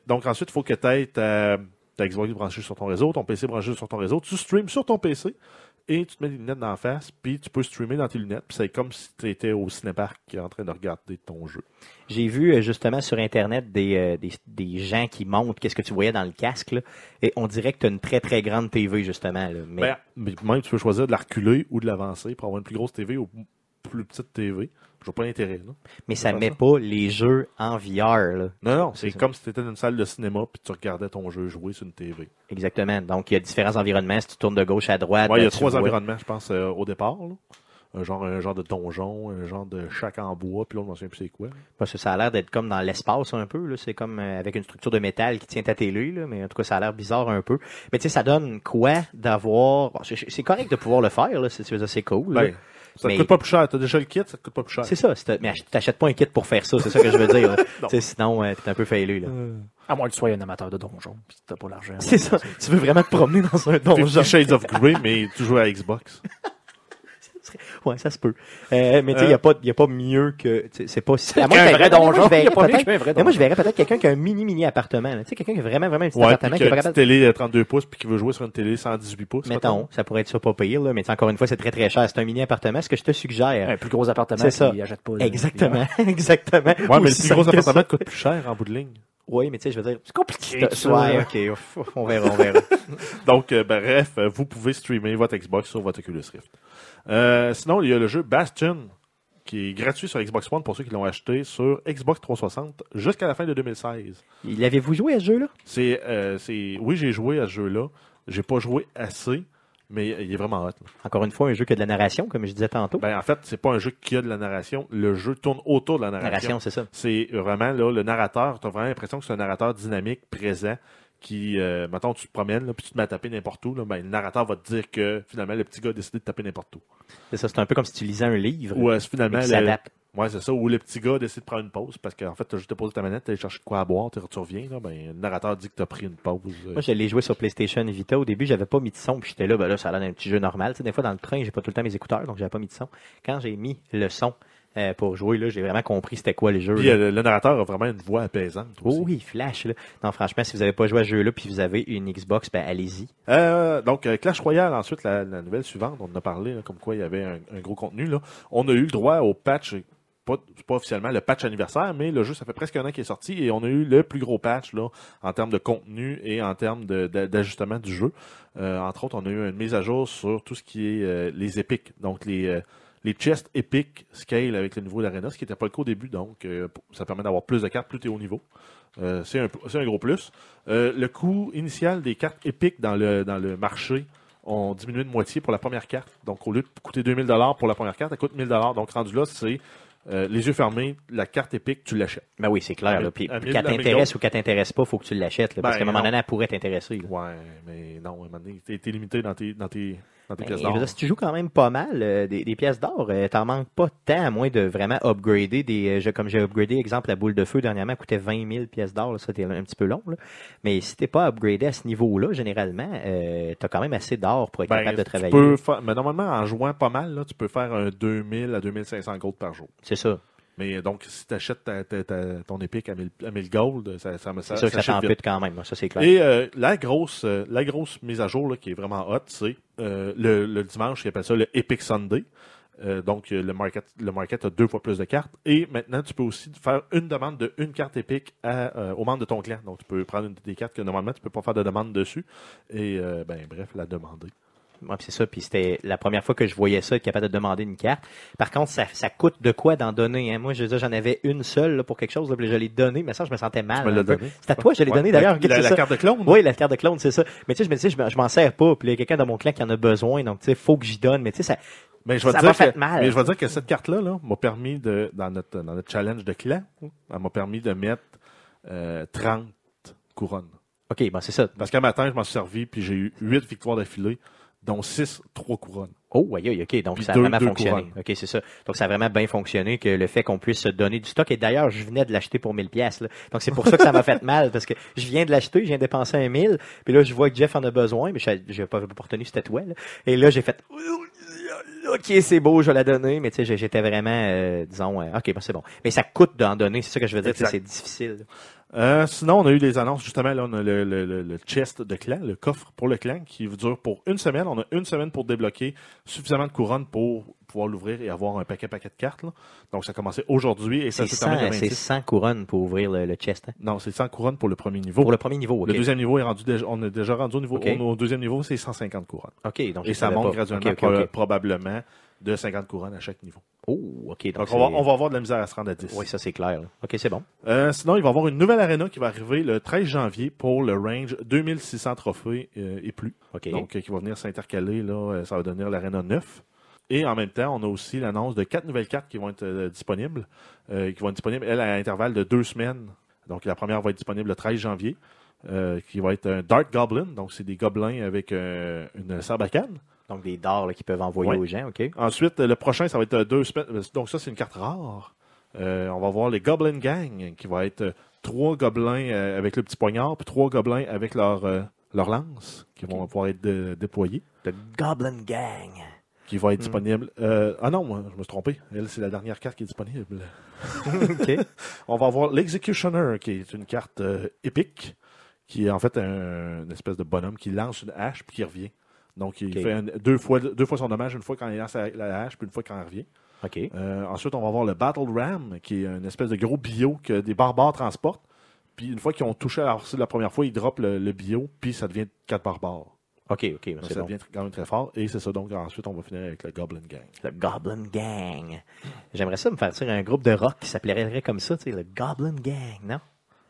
Donc ensuite, il faut que tu aies ta, ta Xbox branchée sur ton réseau, ton PC branché sur ton réseau. Tu streams sur ton PC et tu te mets des lunettes dans la face, puis tu peux streamer dans tes lunettes. Puis c'est comme si tu étais au cinépark en train de regarder ton jeu. J'ai vu euh, justement sur Internet des, euh, des, des gens qui montrent qu'est-ce que tu voyais dans le casque, là, et on dirait que tu as une très très grande TV, justement. Là, mais Ben, mais même tu peux choisir de la reculer ou de l'avancer pour avoir une plus grosse TV ou plus petite TV. Je vois pas l'intérêt. là. mais ça met ça. pas les jeux en VR. Là. Non, non, C'est comme si tu étais dans une salle de cinéma puis tu regardais ton jeu jouer sur une TV. Exactement. Donc, il y a différents environnements. Si tu tournes de gauche à droite, Ouais, il y a trois vois- environnements, je pense, euh, au départ. là. Un genre, un genre de donjon, un genre de chac en bois, puis là, on ne sait plus c'est quoi. Parce que ça a l'air d'être comme dans l'espace un peu. là. C'est comme euh, avec une structure de métal qui tient ta télé. Là. Mais en tout cas, ça a l'air bizarre un peu. Mais tu sais, ça donne quoi d'avoir... C'est- correct de pouvoir le faire. Là. C'est cool. Ben, ça Mais- te coûte pas plus cher. Tu as déjà le kit, ça te coûte pas plus cher. C'est ça. Mais ach- t'achètes pas un kit pour faire ça. C'est ça que je veux dire. Sinon, euh, t'es un peu failé. Là. À moins que tu sois un amateur de donjon, puis que t'as pas l'argent. C'est ça. Tu veux vraiment te promener dans un donjon. Shades of Grey, mais tu joues à Xbox. Ouais, ça se peut. Euh, mais tu sais, il Euh, n'y a, pas- y a pas mieux que. C'est pas. à vrai moi, moi, donjon, a vrai mais moi, je verrais peut-être quelqu'un qui a un mini, mini appartement. Tu sais, quelqu'un qui a vraiment, vraiment un petit Ouais, appartement qui pas une capable. télé de 32 pouces puis qui veut jouer sur une télé 118 pouces. Mettons, ça pourrait être ça pas pire, là. Mais encore une fois, c'est très très cher. C'est un mini appartement. Ce que je te suggère. Un plus gros appartement, C'est ça. pas. Exactement. Exactement. Ouais, mais le plus gros appartement te coûte plus cher en bout de ligne. Oui, mais tu sais, je veux dire. C'est compliqué. Ouais, ok. On verra, on verra. Donc, euh, bref, euh, vous pouvez streamer votre Xbox sur votre Oculus Rift. Euh, sinon, il y a le jeu Bastion, qui est gratuit sur Xbox One pour ceux qui l'ont acheté sur Xbox 360 jusqu'à la fin de 2016. Il L'avez-vous joué à ce jeu-là? C'est, euh, c'est, oui, j'ai joué à ce jeu-là. J'ai pas joué assez, mais il est vraiment hot. là. Encore une fois, un jeu qui a de la narration, comme je disais tantôt. Ben, en fait, c'est pas un jeu qui a de la narration. Le jeu tourne autour de la narration. narration, c'est ça. C'est vraiment là, le narrateur. Tu as vraiment l'impression que c'est un narrateur dynamique, présent, qui, euh, mettons, tu te promènes, là, puis tu te mets à taper n'importe où. Là, ben, le narrateur va te dire que finalement, le petit gars a décidé de taper n'importe où. C'est ça. C'est un peu comme si tu lisais un livre. Ou mais finalement, le, ouais, c'est ça. Ou le petit gars décide de prendre une pause parce qu'en fait, tu as juste déposé ta manette, tu de quoi à boire, tu reviens. Là, ben, le narrateur dit que tu as pris une pause. euh. Moi, je l'ai joué sur PlayStation Vita. Au début, j'avais pas mis de son, puis j'étais là, ben là, ça a l'air d'un petit jeu normal. Tu sais, des fois, dans le train, j'ai pas tout le temps mes écouteurs, donc j'avais pas mis de son. Quand j'ai mis le son euh, pour jouer, là, j'ai vraiment compris c'était quoi le jeu. Puis euh, le, narrateur a vraiment une voix apaisante. aussi. Oh oui, flash, là. Non, franchement, si vous avez pas joué à ce jeu-là, puis vous avez une Xbox, ben allez-y. Euh, donc, Clash Royale, ensuite, la, la nouvelle suivante, on en a parlé, là, comme quoi il y avait un, un gros contenu. Là. On a eu le droit au patch, pas, officiellement le patch anniversaire, mais le jeu, ça fait presque un an qu'il est sorti et on a eu le plus gros patch là, en termes de contenu et en termes d'ajustement du jeu. Entre autres, on a eu une mise à jour sur tout ce qui est les épiques, donc les, les chests épiques scale avec le niveau d'arena, ce qui n'était pas le cas au début, donc euh, ça permet d'avoir plus de cartes, plus tu es haut niveau. Euh, c'est un, c'est un gros plus. Euh, le coût initial des cartes épiques dans le, dans le marché ont diminué de moitié pour la première carte. Donc, au lieu de coûter 2000 pour la première carte, elle coûte 1000 Donc, rendu là, c'est euh, les yeux fermés, la carte épique, tu l'achètes. Ben oui, c'est clair. Là. Puis, qu'elle t'intéresse ou qu'elle t'intéresse pas, faut que tu l'achètes. parce Ben, qu'à un moment donné, elle pourrait t'intéresser. Ouais, mais non, à un moment donné, t'es t'es limité dans tes, dans tes, dans tes Ben, pièces je veux d'or. dire, si tu joues quand même pas mal euh, des, des pièces d'or, euh, t'en manques pas tant, à moins de vraiment upgrader des. euh, comme j'ai upgradé, exemple, la boule de feu dernièrement, coûtait 20 000 pièces d'or, là, ça c'était un petit peu long. là. Mais si t'es pas upgradé à ce niveau-là, généralement, t'as quand même assez d'or pour être Ben, capable de tu travailler. peux mais normalement, en jouant pas mal, là, tu peux faire un 2000 à 2500 gold par jour. C'est ça. Mais donc, si tu achètes ton épique à 1000, à 1000 gold, ça, ça me C'est sûr que ça t'ampute quand même, ça c'est clair. Et euh, la grosse euh, la grosse mise à jour là, qui est vraiment hot, c'est euh, le, le dimanche, ils appellent ça le Epic Sunday. Euh, donc, euh, le market, le market a deux fois plus de cartes. Et maintenant, tu peux aussi faire une demande de une carte épique à, euh, aux membres de ton clan. Donc, tu peux prendre une des cartes que normalement, tu peux pas faire de demande dessus. Et, euh, ben, bref, la demander. Ouais, c'est ça. Puis c'était la première fois que je voyais ça, être capable de demander une carte. Par contre, ça, ça coûte de quoi d'en donner. Hein? Moi, je veux dire, j'en avais une seule là, pour quelque chose, là, puis je l'ai donné, mais ça, je me sentais mal. Donné. C'est à toi, je l'ai Ouais. donné d'ailleurs. La, la, carte de clone? Oui, la carte de clone, c'est ça. Mais tu sais, je me disais, je, m'en- je m'en sers pas, puis il y a quelqu'un dans mon clan qui en a besoin, donc tu sais, faut que j'y donne. Mais tu sais, ça, Mais je vais dire fait que, mal. Mais je vais te dire que cette carte-là là, m'a permis de, dans notre, dans notre challenge de clan, elle m'a permis de mettre euh, 30 couronnes. ok, bon, c'est ça. Parce qu'un matin, je m'en suis servi, puis j'ai eu 8 victoires d'affilée, dont 6, 3 couronnes. Oh, aïe, aïe, ok. Donc, Puis ça a deux- vraiment deux fonctionné. couronnes. Ok, c'est ça. Donc, ça a vraiment bien fonctionné que le fait qu'on puisse se donner du stock. Et d'ailleurs, je venais de l'acheter pour 1000 pièces. Donc, c'est pour ça que ça m'a fait mal parce que je viens de l'acheter, je viens de dépenser un 1000. Puis là, je vois que Jeff en a besoin, mais je n'ai pas, pas retenu c'était toi. Là. Et là, j'ai fait, ok, c'est beau, je vais la donner. Mais tu sais, j'étais vraiment, euh, disons, euh, ok, bon, c'est bon. Mais ça coûte d'en donner. C'est ça que je veux dire. C'est difficile. Euh, sinon, on a eu des annonces, justement, là, on a le, le, le, le chest de clan, le coffre pour le clan, qui dure pour une semaine. On a une semaine pour débloquer suffisamment de couronnes pour pouvoir l'ouvrir et avoir un paquet paquet de cartes. là. Donc, ça a commencé aujourd'hui et ça se termine 100, le c'est 26. 100 couronnes pour ouvrir le, chest. hein? Non, c'est 100 couronnes pour le premier niveau. Pour le premier niveau. ok. Le deuxième niveau est rendu déjà, on est déjà rendu au niveau, Ok. au, au deuxième niveau, c'est 150 couronnes. Ok, donc Et ça monte pas. graduellement, pro- probablement, de 50 couronnes à chaque niveau. Oh, ok. Donc, Donc, on va, on va avoir de la misère à se rendre à 10. Oui, ça c'est clair. là. Ok, c'est bon. Euh, sinon, il va y avoir une nouvelle arena qui va arriver le 13 janvier pour le range 2600 trophées euh, et plus. Ok. Donc, euh, qui va venir s'intercaler, là, ça va devenir l'arena 9. Et en même temps, on a aussi l'annonce de quatre nouvelles cartes qui vont être disponibles, qui vont être disponibles, elles, à intervalle de deux semaines. Donc, la première va être disponible le 13 janvier, qui va être un Dark Goblin. Donc, c'est des gobelins avec une sarbacane. Donc des dards qu'ils peuvent envoyer Ouais. aux gens, ok? Ensuite, euh, le prochain, ça va être euh, deux semaines. Donc, ça, c'est une carte rare. Euh, on va voir les Goblin Gang, qui va être euh, trois gobelins euh, avec le petit poignard, puis trois gobelins avec leur, euh, leur lance, qui vont pouvoir être dé- déployés, The Goblin Gang. qui va être Hmm. disponible. euh, ah non, moi, je me suis trompé. Elle, c'est la dernière carte qui est disponible. ok. On va avoir l'Executioner, qui est une carte euh, épique, qui est en fait un, une espèce de bonhomme qui lance une hache puis qui revient. Donc, il fait deux, fois, deux fois son dommage, une fois quand il lance la, la hache, puis une fois quand il revient. Euh, ensuite, on va avoir le Battle Ram, qui est une espèce de gros bio que des barbares transportent. Puis une fois qu'ils ont touché à la la première fois, ils droppent le, le bio, puis ça devient quatre barbares. Ok, ok. ben, Donc, ça bon. devient quand même très fort. Et c'est ça, donc ensuite, on va finir avec le Goblin Gang. Le Goblin Gang. J'aimerais ça me faire tirer un groupe de rock qui s'appellerait comme ça, tu sais, le Goblin Gang, non?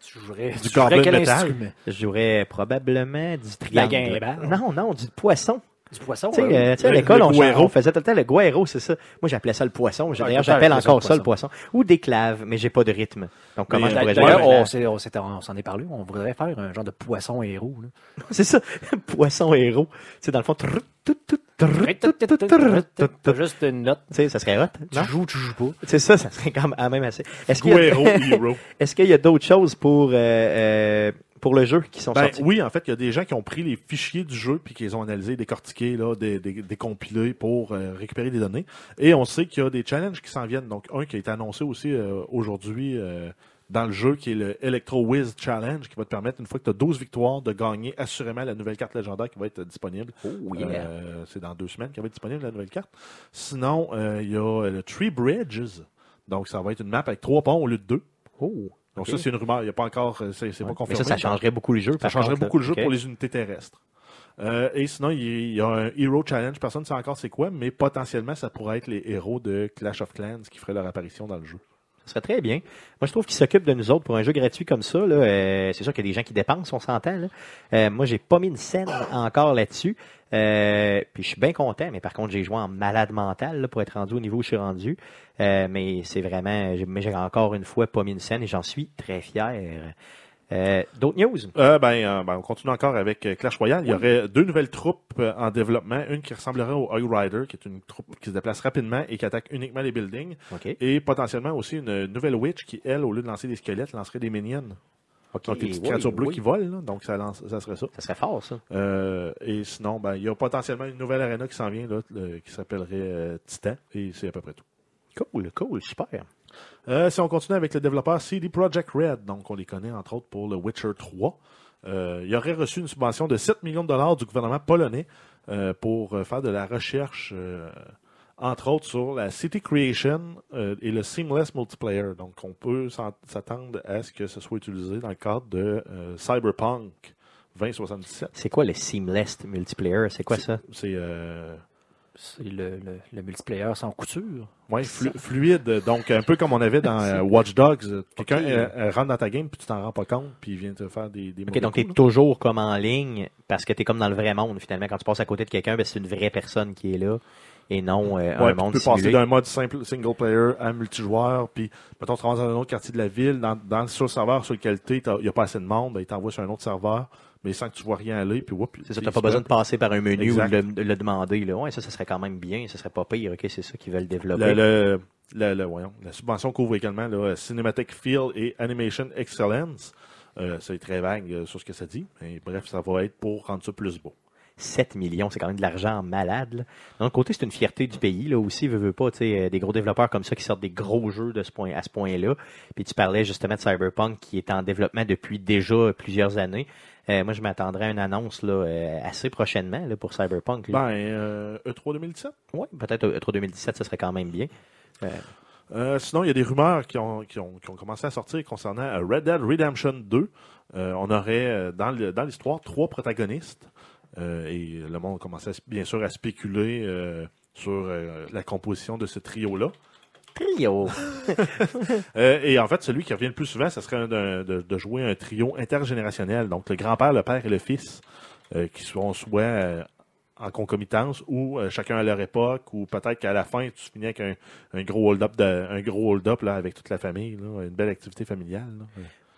Tu jouerais, Du tu jouerais quel instrument? Je jouerais probablement du La triangle. guimbarde. Non, non, du poisson. Du poisson? Tu sais, euh, euh, tu sais, à le- l'école, le on, guero. on faisait tout le temps le guero, c'est ça. Moi, j'appelais ça le poisson. Ah, D'ailleurs, j'appelle encore le ça le poisson. Ou des claves, mais j'ai pas de rythme. Donc, comment Mais, je pourrais euh, jouer D'ailleurs, avec on s'en est parlé. On voudrait faire un genre de poisson héros. là. C'est ça, poisson héros. Tu sais, dans le fond, trrr, tout, tout, trrr, tout, tout, trrr, tout, T'as tout. juste une note. Tu sais, ça serait hot, Tu joues ou tu joues pas? C'est ça, ça serait quand même, même assez. Est-ce qu'il y a, Guero Hero. est-ce qu'il y a d'autres choses pour, euh, euh, pour le jeu qui sont Ben, sorties? oui, en fait, il y a des gens qui ont pris les fichiers du jeu puis qui les ont analysés, décortiqués, là, dé- dé- décompilés pour euh, récupérer des données. Et on sait qu'il y a des challenges qui s'en viennent. Donc, un qui a été annoncé aussi euh, aujourd'hui euh, dans le jeu, qui est le Electro Wiz Challenge, qui va te permettre, une fois que tu as 12 victoires, de gagner assurément la nouvelle carte légendaire qui va être disponible. Oh, yeah. C'est dans deux semaines qu'elle va être disponible, la nouvelle carte. Sinon, il y a le Tree Bridges. Donc, ça va être une map avec trois ponts au lieu de deux. Oh, Donc, ça, c'est une rumeur. Il n'y a pas encore, euh, c'est pas Mais confirmé. ça, ça changerait beaucoup le jeu. Ça changerait contre, beaucoup le jeu pour les unités terrestres. Euh, et sinon, il y- il y a un Hero Challenge. Personne ne sait encore c'est quoi, mais potentiellement, ça pourrait être les héros de Clash of Clans qui feraient leur apparition dans le jeu. Ce serait très bien. Moi, je trouve qu'ils s'occupent de nous autres pour un jeu gratuit comme ça. Euh, c'est sûr qu'il y a des gens qui dépensent, on s'entend. Là. Euh, moi, j'ai pas mis une scène encore là-dessus. Euh, puis je suis bien content, mais par contre, j'ai joué en malade mental pour être rendu au niveau où je suis rendu. Euh, mais c'est vraiment, mais j'ai encore une fois pas mis une scène et j'en suis très fier. Euh, D'autres news? Euh, ben, euh, ben, on continue encore avec Clash Royale. Il y aurait deux nouvelles troupes en développement. Une qui ressemblerait au Hog Rider, qui est une troupe qui se déplace rapidement et qui attaque uniquement les buildings. Et potentiellement aussi une nouvelle Witch qui, elle, au lieu de lancer des squelettes, lancerait des minions. Donc des petites oui, créatures bleues oui. qui volent. là. donc ça, lance, ça serait ça. Ça serait fort, ça. Euh, et sinon, ben, il y a potentiellement une nouvelle arena qui s'en vient, là, qui s'appellerait euh, Titan. Et c'est à peu près tout. Cool, cool, super. Euh, si on continue avec le développeur CD Projekt Red, donc on les connaît entre autres pour le Witcher 3, euh, il aurait reçu une subvention de 7 millions de dollars du gouvernement polonais euh, pour faire de la recherche, entre autres sur la city creation et le seamless multiplayer. Donc on peut s'attendre à ce que ce soit utilisé dans le cadre de Cyberpunk 2077. C'est quoi le seamless multiplayer? C'est quoi ça? C'est euh, C'est le, le, le multiplayer sans couture. flu- fluide, donc un peu comme on avait dans euh, Watch Dogs. Quelqu'un euh, euh, rentre dans ta game puis tu t'en rends pas compte puis il vient te faire des, des OK, donc t'es coups, là. toujours comme en ligne parce que t'es comme dans le vrai monde, finalement. Quand tu passes à côté de quelqu'un, ben, c'est une vraie personne qui est là et non euh, Ouais, un monde tu peux passer d'un mode simple single player à multijoueur, puis mettons tu rentres dans un autre quartier de la ville, dans, dans sur le serveur sur lequel tu il n'y a pas assez de monde, ben, il t'envoie sur un autre serveur, mais sans que tu vois rien aller, puis whoop, C'est ça, t'as pas besoin de passer par un menu Exact. ou le, de le demander. Là. Ouais, ça, ça serait quand même bien. Ça serait pas pire. OK, c'est ça qu'ils veulent développer. Le, le, le- voyons, la subvention couvre également là, Cinematic Feel et Animation Excellence. Euh, c'est très vague euh, sur ce que ça dit. Mais bref, ça va être pour rendre ça plus beau. 7 millions, c'est quand même de l'argent malade. là. D'un autre côté, c'est une fierté du pays. Là aussi, veut, veut pas, euh, des gros développeurs comme ça qui sortent des gros jeux de ce point, à ce point-là. Puis tu parlais justement de Cyberpunk qui est en développement depuis déjà plusieurs années. Euh, moi, je m'attendrais à une annonce là, euh, assez prochainement là, pour Cyberpunk. là. Ben, euh, E3 2017. Ouais, peut-être euh, E3 2017, ça serait quand même bien. Euh, sinon, il y a des rumeurs qui ont, qui ont, qui ont commencé à sortir concernant Red Dead Redemption 2. Euh, on aurait dans l'histoire trois protagonistes et le monde commençait bien sûr à spéculer sur la composition de ce trio-là. Trio! Euh, et en fait, celui qui revient le plus souvent, ce serait de, jouer un trio intergénérationnel. Donc le grand-père, le père et le fils, euh, qui sont soit euh, en concomitance ou chacun à leur époque, ou peut-être qu'à la fin, tu finis avec un, gros hold-up avec toute la famille, une belle activité familiale.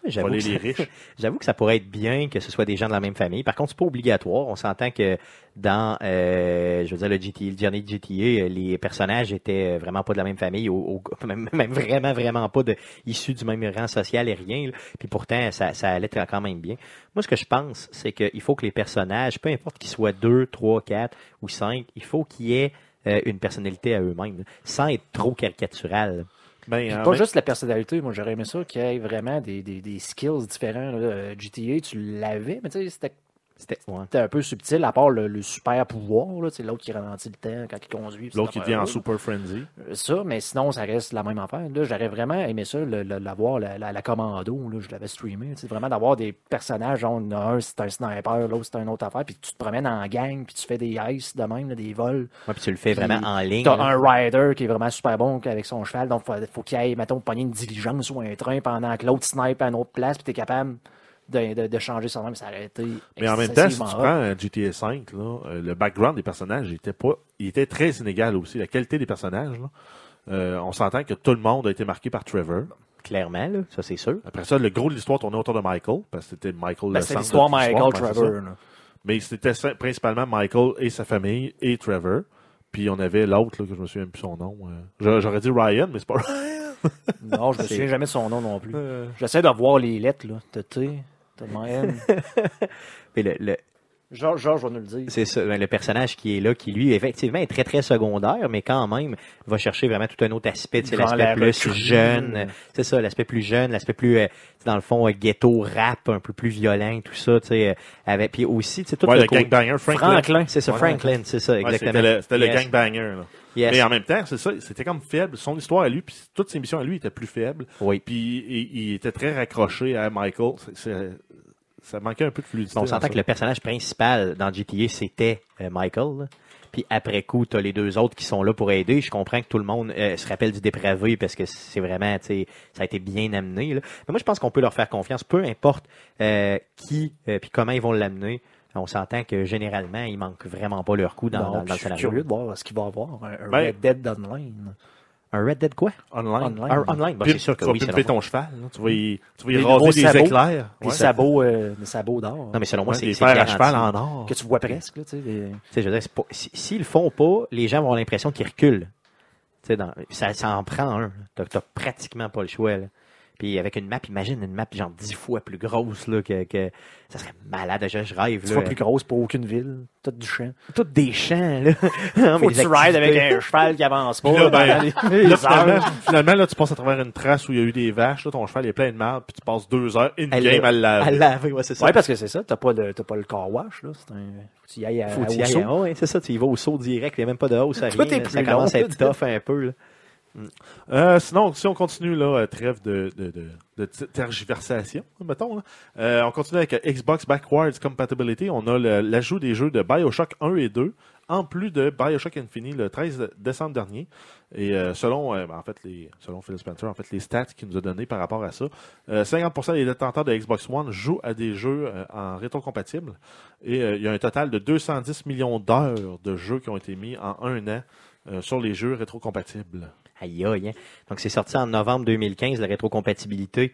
J'avoue que les ça- riches. J'avoue que ça pourrait être bien que ce soit des gens de la même famille. Par contre, c'est pas obligatoire. On s'entend que dans, euh, je veux dire, le GTA, le dernier GTA, euh, les personnages étaient euh, vraiment pas de la même famille, au, au- même, même vraiment, vraiment pas de, issus du même rang social et rien. là. Puis pourtant, ça, ça allait quand même bien. Moi, ce que je pense, c'est qu'il faut que les personnages, peu importe qu'ils soient deux, trois, quatre ou cinq, il faut qu'ils aient euh, une personnalité à eux-mêmes, sans être trop caricatural. Ben, en pas même- juste la personnalité. Moi, j'aurais aimé ça qu'il y ait vraiment des, des, des skills différents. là. Euh, GTA, tu l'avais, mais tu sais, c'était C'était, ouais. un peu subtil, à part le, le super pouvoir. sais, L'autre qui ralentit le temps quand il conduit. L'autre qui devient en. Super Frenzy. Euh, Ça, mais sinon, ça reste la même affaire. J'aurais vraiment aimé ça, l'avoir, la, la, la commando. Là, je l'avais streamé. sais, Vraiment d'avoir des personnages, genre, un c'est un sniper, l'autre c'est une autre affaire, puis tu te promènes en gang, puis tu fais des ice de même, là, des vols. Ouais, puis tu le fais vraiment en ligne. T'as un rider qui est vraiment super bon avec son cheval, donc faut, faut qu'il aille, mettons, pogner une diligence ou un train pendant que l'autre snipe à une autre place, puis t'es capable de, de, de changer son nom, ça aurait été Mais en même temps, si tu prends GTA V, là, euh, le background des personnages était pas, il était très inégal aussi. La qualité des personnages, là. Euh, on s'entend que tout le monde a été marqué par Trevor. Clairement, là, ça c'est sûr. Après ça, le gros de l'histoire tournait autour de Michael, parce que c'était Michael Ben, le c'est centre l'histoire Michael Trevor. Mais c'était principalement Michael et sa famille et Trevor. Puis on avait l'autre, que je me souviens plus son nom. euh. J'a- J'aurais dit Ryan, mais c'est pas Ryan. Non, je me souviens jamais de son nom non plus. Euh, J'essaie de voir les lettres, là. Le, le- Georges, nous le dire. c'est ça, ben, le personnage qui est là, qui lui, effectivement, est très, très secondaire, mais quand même, va chercher vraiment tout un autre aspect, tu sais, Genre l'aspect la plus recrue. jeune, c'est ça, l'aspect plus jeune, l'aspect plus, euh, dans le fond, euh, ghetto, rap, un peu plus violent, tout ça, tu sais, euh, avec, puis aussi, tu sais, tout ouais, le gangbanger, Franklin. Franklin. C'est ça, Ouais, Franklin, c'est ça, Ouais, exactement. c'était le, le gangbanger. Là. Yes. Mais en même temps, c'est ça, c'était comme faible. Son histoire à lui, puis toutes ses missions à lui étaient plus faibles. Oui. Puis il, il était très raccroché à Michael. Ça manquait un peu de fluidité. On s'entend que le personnage principal dans GTA, c'était euh, Michael. là. puis après coup, tu as les deux autres qui sont là pour aider. Je comprends que tout le monde euh, se rappelle du dépravé parce que c'est vraiment, tu sais, ça a été bien amené. là. Mais moi, je pense qu'on peut leur faire confiance, peu importe euh, qui euh, puis comment ils vont l'amener. On s'entend que généralement, ils manquent vraiment pas leur coup dans, Non, dans- le je suis scénario. curieux de voir ce qu'il va y avoir. Un, un Ben- Red Dead Online? Un Red Dead quoi? Online. Online. Un online, bah, Puis c'est sûr que tu vas oui. c'est pimper normal. ton cheval. là. Tu vas y, tu vas y raser des sabots. éclairs. Des Ouais. sabots, euh, des sabots d'or. Non, mais selon moi, Ouais, c'est des fers à cheval en or. que tu vois presque. Là, tu sais, Tu je veux dire, pas- si- s'ils le font pas, les gens vont avoir l'impression qu'ils reculent. Tu sais, dans- ça, ça en prend un. T'as t'as pratiquement pas le choix. Là. Puis avec une map, imagine une map genre dix fois plus grosse là, que, que ça serait malade. Je, je rêve. Tu Là. vois plus grosse pour aucune ville. Tout du champ. Toutes des champs. Là. Non, Faut mais que tu rides avec un cheval qui avance pas. Là, ben, les- Là, finalement, là, tu passes à travers une trace où il y a eu des vaches, là, ton cheval est plein de marde, puis tu passes deux heures in Elle game à le laver. À laver, ouais, c'est ça. Ouais, parce que c'est ça. T'as pas, le- t'as pas le car wash. Là. C'est un... Faut que tu y ailles à, Faut à- y ailles. Ah ouais, c'est ça, tu y vas au saut direct, il n'y a même pas de hausse à rien. Ça commence à être tough un peu. Là. Euh, sinon, si on continue, là, euh, trêve de, tergiversation, mettons, là. Euh, on continue avec Xbox Backwards Compatibility. On a l'ajout des jeux de Bioshock 1 et 2, en plus de Bioshock Infinite le 13 décembre dernier. Et selon, euh, ben, en fait, selon Phil Spencer, en fait, les stats qu'il nous a donné par rapport à ça, euh, 50% des détenteurs de Xbox One jouent à des jeux en rétrocompatible. Et il y a un total de 210 millions d'heures de jeux qui ont été mis en un an sur les jeux rétrocompatibles. Aïe aïe. hein. Donc c'est sorti en novembre 2015, la rétrocompatibilité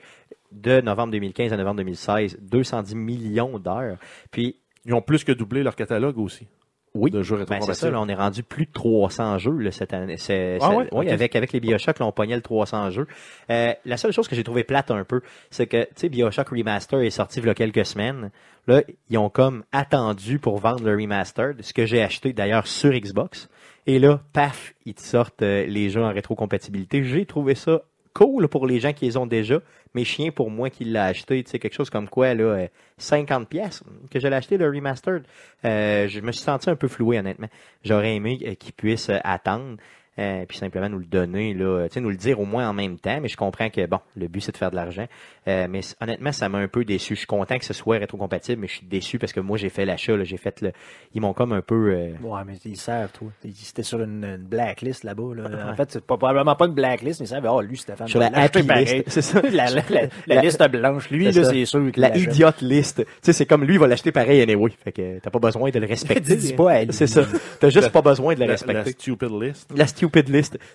de novembre 2015 à novembre 2016, 210 millions d'heures. Puis Ils ont plus que doublé leur catalogue aussi. oui, De jeux ben, c'est ça, là, on est rendu plus de 300 jeux là, cette année. C'est, Ah ouais? oui, avec, avec les Bioshock, là, on pognait le 300 jeux. Euh, la seule chose que j'ai trouvé plate un peu, c'est que, tu sais, Bioshock Remaster est sorti il y a quelques semaines. Là, ils ont comme attendu pour vendre le Remastered, ce que j'ai acheté d'ailleurs sur Xbox. Et là, paf, ils te sortent euh, les jeux en rétrocompatibilité. J'ai trouvé ça cool pour les gens qui les ont déjà, mais chien pour moi qui l'a acheté, tu sais, quelque chose comme quoi, là, euh, 50 pièces que je l'ai acheté, le remastered. Euh, je me suis senti un peu floué, honnêtement. J'aurais aimé euh, qu'ils puissent euh, attendre. Euh, puis simplement nous le donner, là, tu sais, nous le dire au moins en même temps, mais je comprends que, bon, le but, c'est de faire de l'argent. Euh, mais honnêtement, ça m'a un peu déçu. Je suis content que ce soit rétrocompatible, mais je suis déçu parce que moi, j'ai fait l'achat, là, j'ai fait le... Ils m'ont comme un peu... euh, Ouais, mais ils savent, toi. Ils- C'était sur une, une blacklist là-bas. Là. En fait, c'est pas, probablement pas une blacklist, mais ils savent, oh, lui, Stéphane, Sur la happy list, c'est ça. la, la, la- liste blanche. Lui, c'est là, c'est sûr La l'achète. idiot list. Tu sais, c'est comme lui, il va l'acheter pareil anyway. Fait que t'as pas besoin de le respecter. Dis pas à lui. C'est ça. T'as juste pas besoin de le respecter. la stupid list. La stupid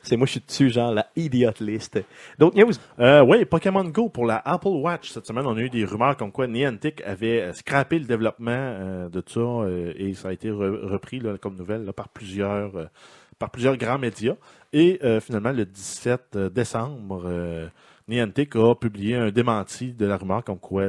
c'est moi je suis dessus, genre la idiot list. D'autres news? Euh, oui, Pokémon Go pour la Apple Watch. Cette semaine, on a eu des rumeurs comme quoi Niantic avait euh, scrappé le développement euh, de ça et ça a été re- repris comme nouvelle par plusieurs par plusieurs grands médias. Et finalement, le 17 décembre, Niantic a publié un démenti de la rumeur comme quoi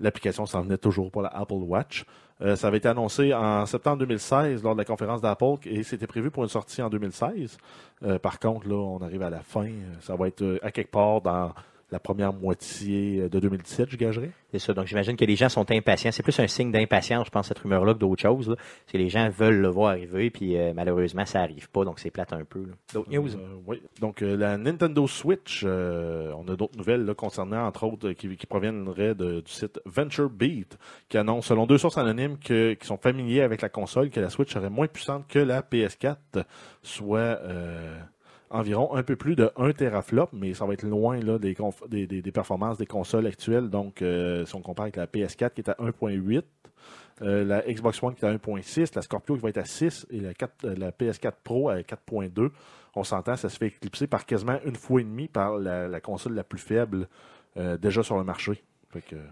l'application s'en venait toujours pour la Apple Watch. Euh, ça avait été annoncé en septembre 2016 lors de la conférence d'Apple et c'était prévu pour une sortie en 2016. Euh, par contre, là, on arrive à la fin. Euh, Ça va être euh, à quelque part dans la première moitié euh, de 2017, je gagerais. C'est ça. Donc j'imagine que les gens sont impatients. C'est plus un signe d'impatience, je pense, cette rumeur-là, que d'autres choses. Là. Parce que les gens veulent le voir arriver, puis euh, malheureusement, ça arrive pas, donc c'est plate un peu. D'autres news? Euh, oui. Donc, euh, la Nintendo Switch, on a d'autres nouvelles là, concernant, entre autres, qui, qui proviendraient de- du site Venture Beat, qui annonce, selon deux sources anonymes que, qui sont familiers avec la console, que la Switch serait moins puissante que la PS4, soit environ un peu plus de 1 teraflop, mais ça va être loin là, des, des, performances des consoles actuelles. Donc, euh, si on compare avec la PS4 qui est à 1.8, euh, la Xbox One qui est à 1.6, la Scorpio qui va être à 6 et la, 4 euh, la PS4 Pro à 4.2. On s'entend, ça se fait éclipser par quasiment une fois et demie par la, console la plus faible déjà sur le marché.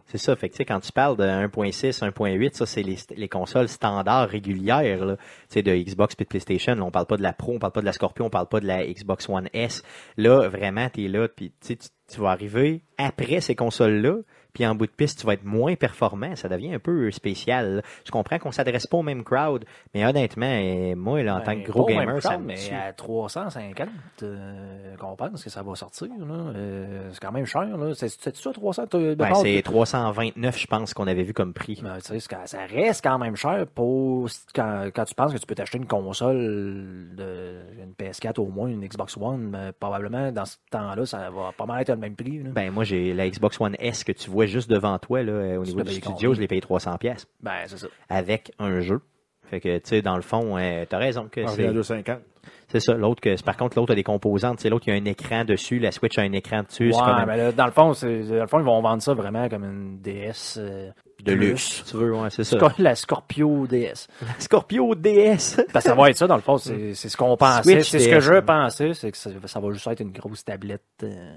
C'est ça. Fait que, tu quand tu parles de 1.6, 1.8, ça, c'est les, les consoles standards régulières, là. Tu de Xbox et de PlayStation. Là, on parle pas de la Pro, on parle pas de la Scorpio, on parle pas de la Xbox One S. Là, vraiment, t'es là, puis tu tu tu vas arriver après ces consoles-là, puis en bout de piste, tu vas être moins performant. Ça devient un peu spécial. là. Je comprends qu'on s'adresse pas au même crowd, mais honnêtement, moi, là, en tant que gros Ben, au gamer, même ça me mais à 350 euh, qu'on pense que ça va sortir. là. Euh, c'est quand même cher. C'est, ça, 300? t'as- de Ben, c'est 329, je pense, qu'on avait vu comme prix. Ben, ça reste quand même cher pour quand, quand tu penses que tu peux t'acheter une console, de, une PS4 au moins, une Xbox One, ben, probablement dans ce temps-là, ça va pas mal être le même prix. là. Ben, moi, j'ai la Xbox One S que tu vois juste devant toi, là, euh, au niveau du studio, combien? je l'ai payé 300 pièces Ben, c'est ça. avec un jeu. Fait que, tu sais, dans le fond, euh, t'as raison que c'est, 2,50. c'est ça. L'autre, que, par contre, l'autre a des composantes. Tu sais, l'autre, il y a un écran dessus. La Switch a un écran dessus. c'est Ouais, mais là, dans le fond, c'est, dans le fond, ils vont vendre ça vraiment comme une DS euh, de luxe. Tu veux, ouais, c'est ça. La Scorpio DS. Scorpio DS. Ben, ça va être ça, dans le fond. C'est, c'est ce qu'on pensait. C'est ce DS. que je pensais, c'est que ça, ça va juste être une grosse tablette euh,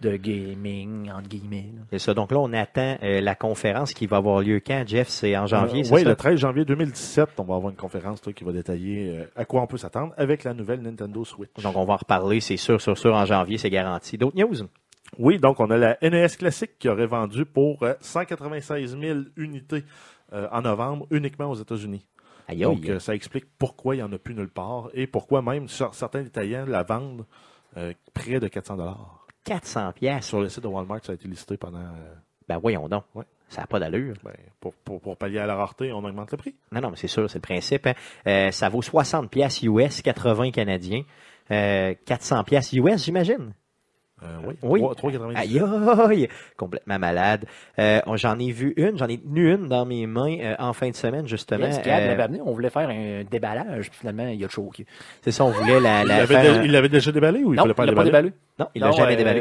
de gaming, entre guillemets. C'est ça. Donc là, on attend euh, la conférence qui va avoir lieu quand, Jeff? C'est en janvier, Euh, c'est oui, ça? le 13 janvier 2017, on va avoir une conférence qui va détailler euh, à quoi on peut s'attendre avec la nouvelle Nintendo Switch. Donc on va en reparler, c'est sûr, sûr, sûr, en janvier, c'est garanti. D'autres news? Oui, donc on a la NES classique qui aurait vendu pour euh, 196 000 unités euh, en novembre uniquement aux États-Unis. Aïe, Donc aïe. euh, ça explique pourquoi il n'y en a plus nulle part et pourquoi même certains détaillants la vendent euh, près de 400 dollars. 400 pièces. Sur le site de Walmart, ça a été listé pendant euh, Ben voyons donc. Ouais. Ça n'a pas d'allure. ben, pour, pour, pour pallier à la rareté, on augmente le prix. Non, non, mais c'est sûr, c'est le principe. hein. Euh, ça vaut 60 pièces US, 80 canadiens. Euh, 400 pièces US, j'imagine. Euh, oui, Oui. 3, 3,99. Aïe, aïe, complètement malade. Euh, on- j'en ai vu une, j'en ai tenu une dans mes mains euh, en fin de semaine, justement. Yes, Gab Euh, amené, on voulait faire un déballage, puis finalement, il a choqué. c'est ça, on voulait la, Il la l'avait faire il l'avait déjà déballé ou il non, fallait pas il déballé. Non, il l'a jamais euh, déballé.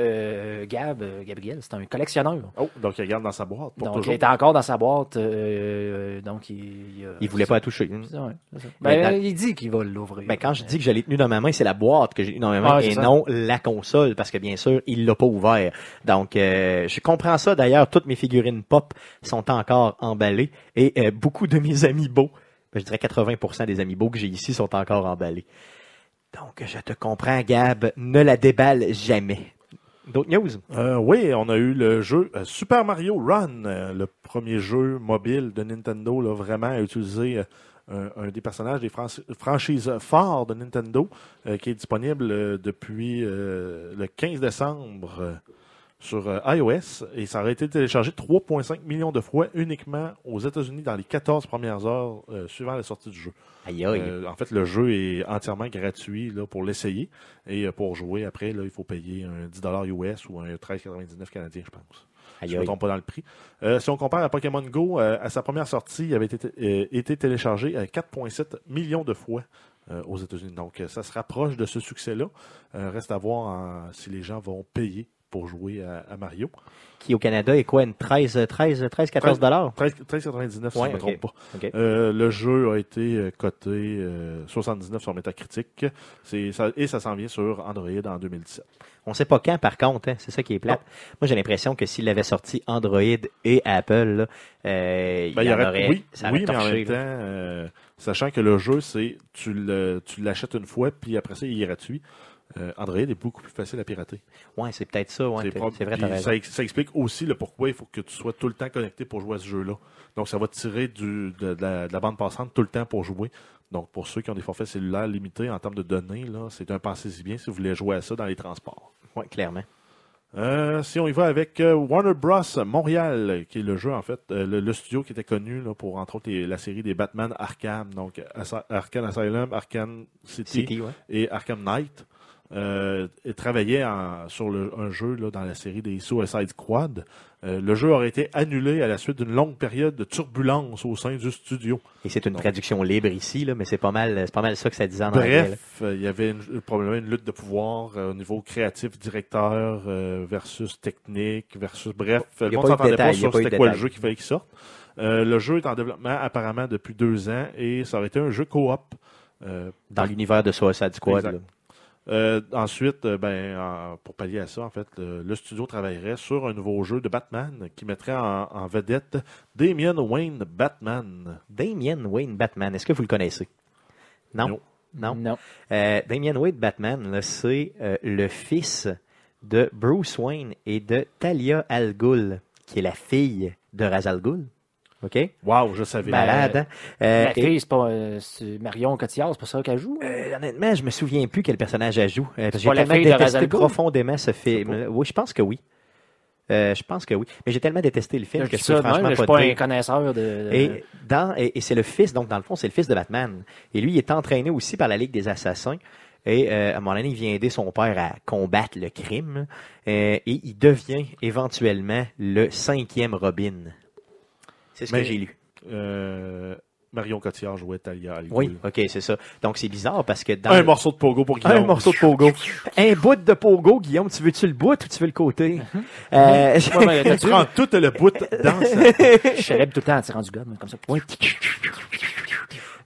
Gab, euh, Gabriel, c'est un collectionneur. Oh, donc il garde dans sa boîte pour donc, toujours. il était encore dans sa boîte. euh, donc, il, il, a- Il voulait pas la toucher. Ouais. Mais Ben, il dit qu'il va l'ouvrir. Ben, quand je dis que je l'ai tenu dans ma main, c'est la boîte que j'ai tenue dans ma main Ah, et ça. non la console, parce que bien sûr, il l'a pas ouvert. Donc, euh, je comprends ça. D'ailleurs, toutes mes figurines pop sont encore emballées et euh, beaucoup de mes amiibo, ben, je dirais 80% des amiibo que j'ai ici sont encore emballés. Donc, je te comprends, Gab, ne la déballe jamais. D'autres news? Euh, oui, on a eu le jeu euh, Super Mario Run, euh, le premier jeu mobile de Nintendo, là, vraiment à utiliser un, des personnages des fran- franchises forts de Nintendo, qui est disponible depuis le 15 décembre sur euh, iOS, et ça aurait été téléchargé 3,5 millions de fois uniquement aux États-Unis dans les 14 premières heures euh, suivant la sortie du jeu. Aïe, aïe. Euh, en fait, le jeu est entièrement gratuit là, pour l'essayer. Et euh, pour jouer, après, là, il faut payer un 10 US ou un 13,99 canadien, je pense. aïe, Je ne trompe pas dans le prix. Si on compare à Pokémon Go, à sa première sortie, il avait été, été téléchargé à 4,7 millions de fois aux États-Unis. Donc, ça se rapproche de ce succès-là. Reste à voir euh, si les gens vont payer pour jouer à, à Mario. Qui au Canada est quoi? Une 13, 13, 13, 14 dollars? 13 13,99 si Ouais, je ne me trompe pas. Euh, le jeu a été euh, coté euh, 79 sur Metacritic ça, et ça s'en vient sur Android en 2017. On sait pas quand, par contre, hein, c'est ça qui est plate. Moi, j'ai l'impression que s'il avait sorti Android et Apple, là, euh, Ben, il y aurait, aurait, oui, ça aurait oui mais en même temps, sachant que le jeu, c'est tu l'achètes une fois, puis après ça, il est gratuit. Euh, Android est beaucoup plus facile à pirater. Ouais, c'est peut-être ça. Ouais, C'est vrai, ça, ex- ça explique aussi le pourquoi il faut que tu sois tout le temps connecté pour jouer à ce jeu-là. Donc, ça va te tirer du, de, de la, de la bande passante tout le temps pour jouer. Donc, pour ceux qui ont des forfaits cellulaires limités en termes de données, là, c'est un pensez-y bien si vous voulez jouer à ça dans les transports. Ouais, clairement. Euh, si on y va avec euh, Warner Bros. Montréal, qui est le jeu, en fait, euh, le, le studio qui était connu là, pour, entre autres, les- la série des Batman Arkham, donc Asa- Arkham Asylum, Arkham City, City, ouais. et Arkham Knight, euh, travaillait en- sur le- un jeu là, dans la série des Suicide Squad. Euh, le jeu aurait été annulé à la suite d'une longue période de turbulence au sein du studio. Et c'est une Donc- traduction libre ici, là, mais c'est pas mal, c'est pas mal ça que ça disait en. Bref, euh, il y avait une- probablement une lutte de pouvoir euh, au niveau créatif, directeur euh, versus technique, versus bref, le monde pas eu de s'entendait pas sur c'était quoi le jeu qu'il fallait qu'il sorte. Le jeu est en développement apparemment depuis deux ans et ça aurait été un jeu coop. euh, Dans l'univers de Suicide Squad. Euh, ensuite, euh, ben, en- pour pallier à ça, en fait, le, le studio travaillerait sur un nouveau jeu de Batman qui mettrait en, en vedette Damian Wayne Batman. Damien Wayne Batman, est-ce que vous le connaissez? Non? Non. Non? Non. Euh, Damien Wayne Batman, c'est euh, le fils de Bruce Wayne et de Talia Al Ghul, qui est la fille de Ra's al Ghul. OK? Wow, je savais. Malade, hein? Euh, La et- fille, c'est pas euh, Marion Cotillard, c'est pas ça qu'elle joue? Euh, honnêtement, je me souviens plus quel personnage elle joue. Euh, parce que pas j'ai tellement détesté profondément ce film. Oui, je pense que oui. Euh, je pense que oui. Mais j'ai tellement détesté le film je que je même, franchement je suis pas pas un connaisseur de... Et, dans, et, et c'est le fils, donc dans le fond, c'est le fils de Batman. Et lui, il est entraîné aussi par la Ligue des Assassins. Et euh, à un moment donné, il vient aider son père à combattre le crime. Euh, et il devient éventuellement le cinquième Robin. C'est ce Mais- que j'ai lu. Euh, Marion Cotillard jouait Talia al Ghul. Oui, ok, c'est ça. Donc c'est bizarre parce que dans Un le- morceau de pogo pour Guillaume. un morceau de pogo, un bout de pogo, Guillaume, tu veux-tu le bout ou tu veux le côté? Euh, Ouais, mais Il t'as-tu- prend tout le bout dans sa... Je célèbre tout le temps en tirant du gomme, comme ça.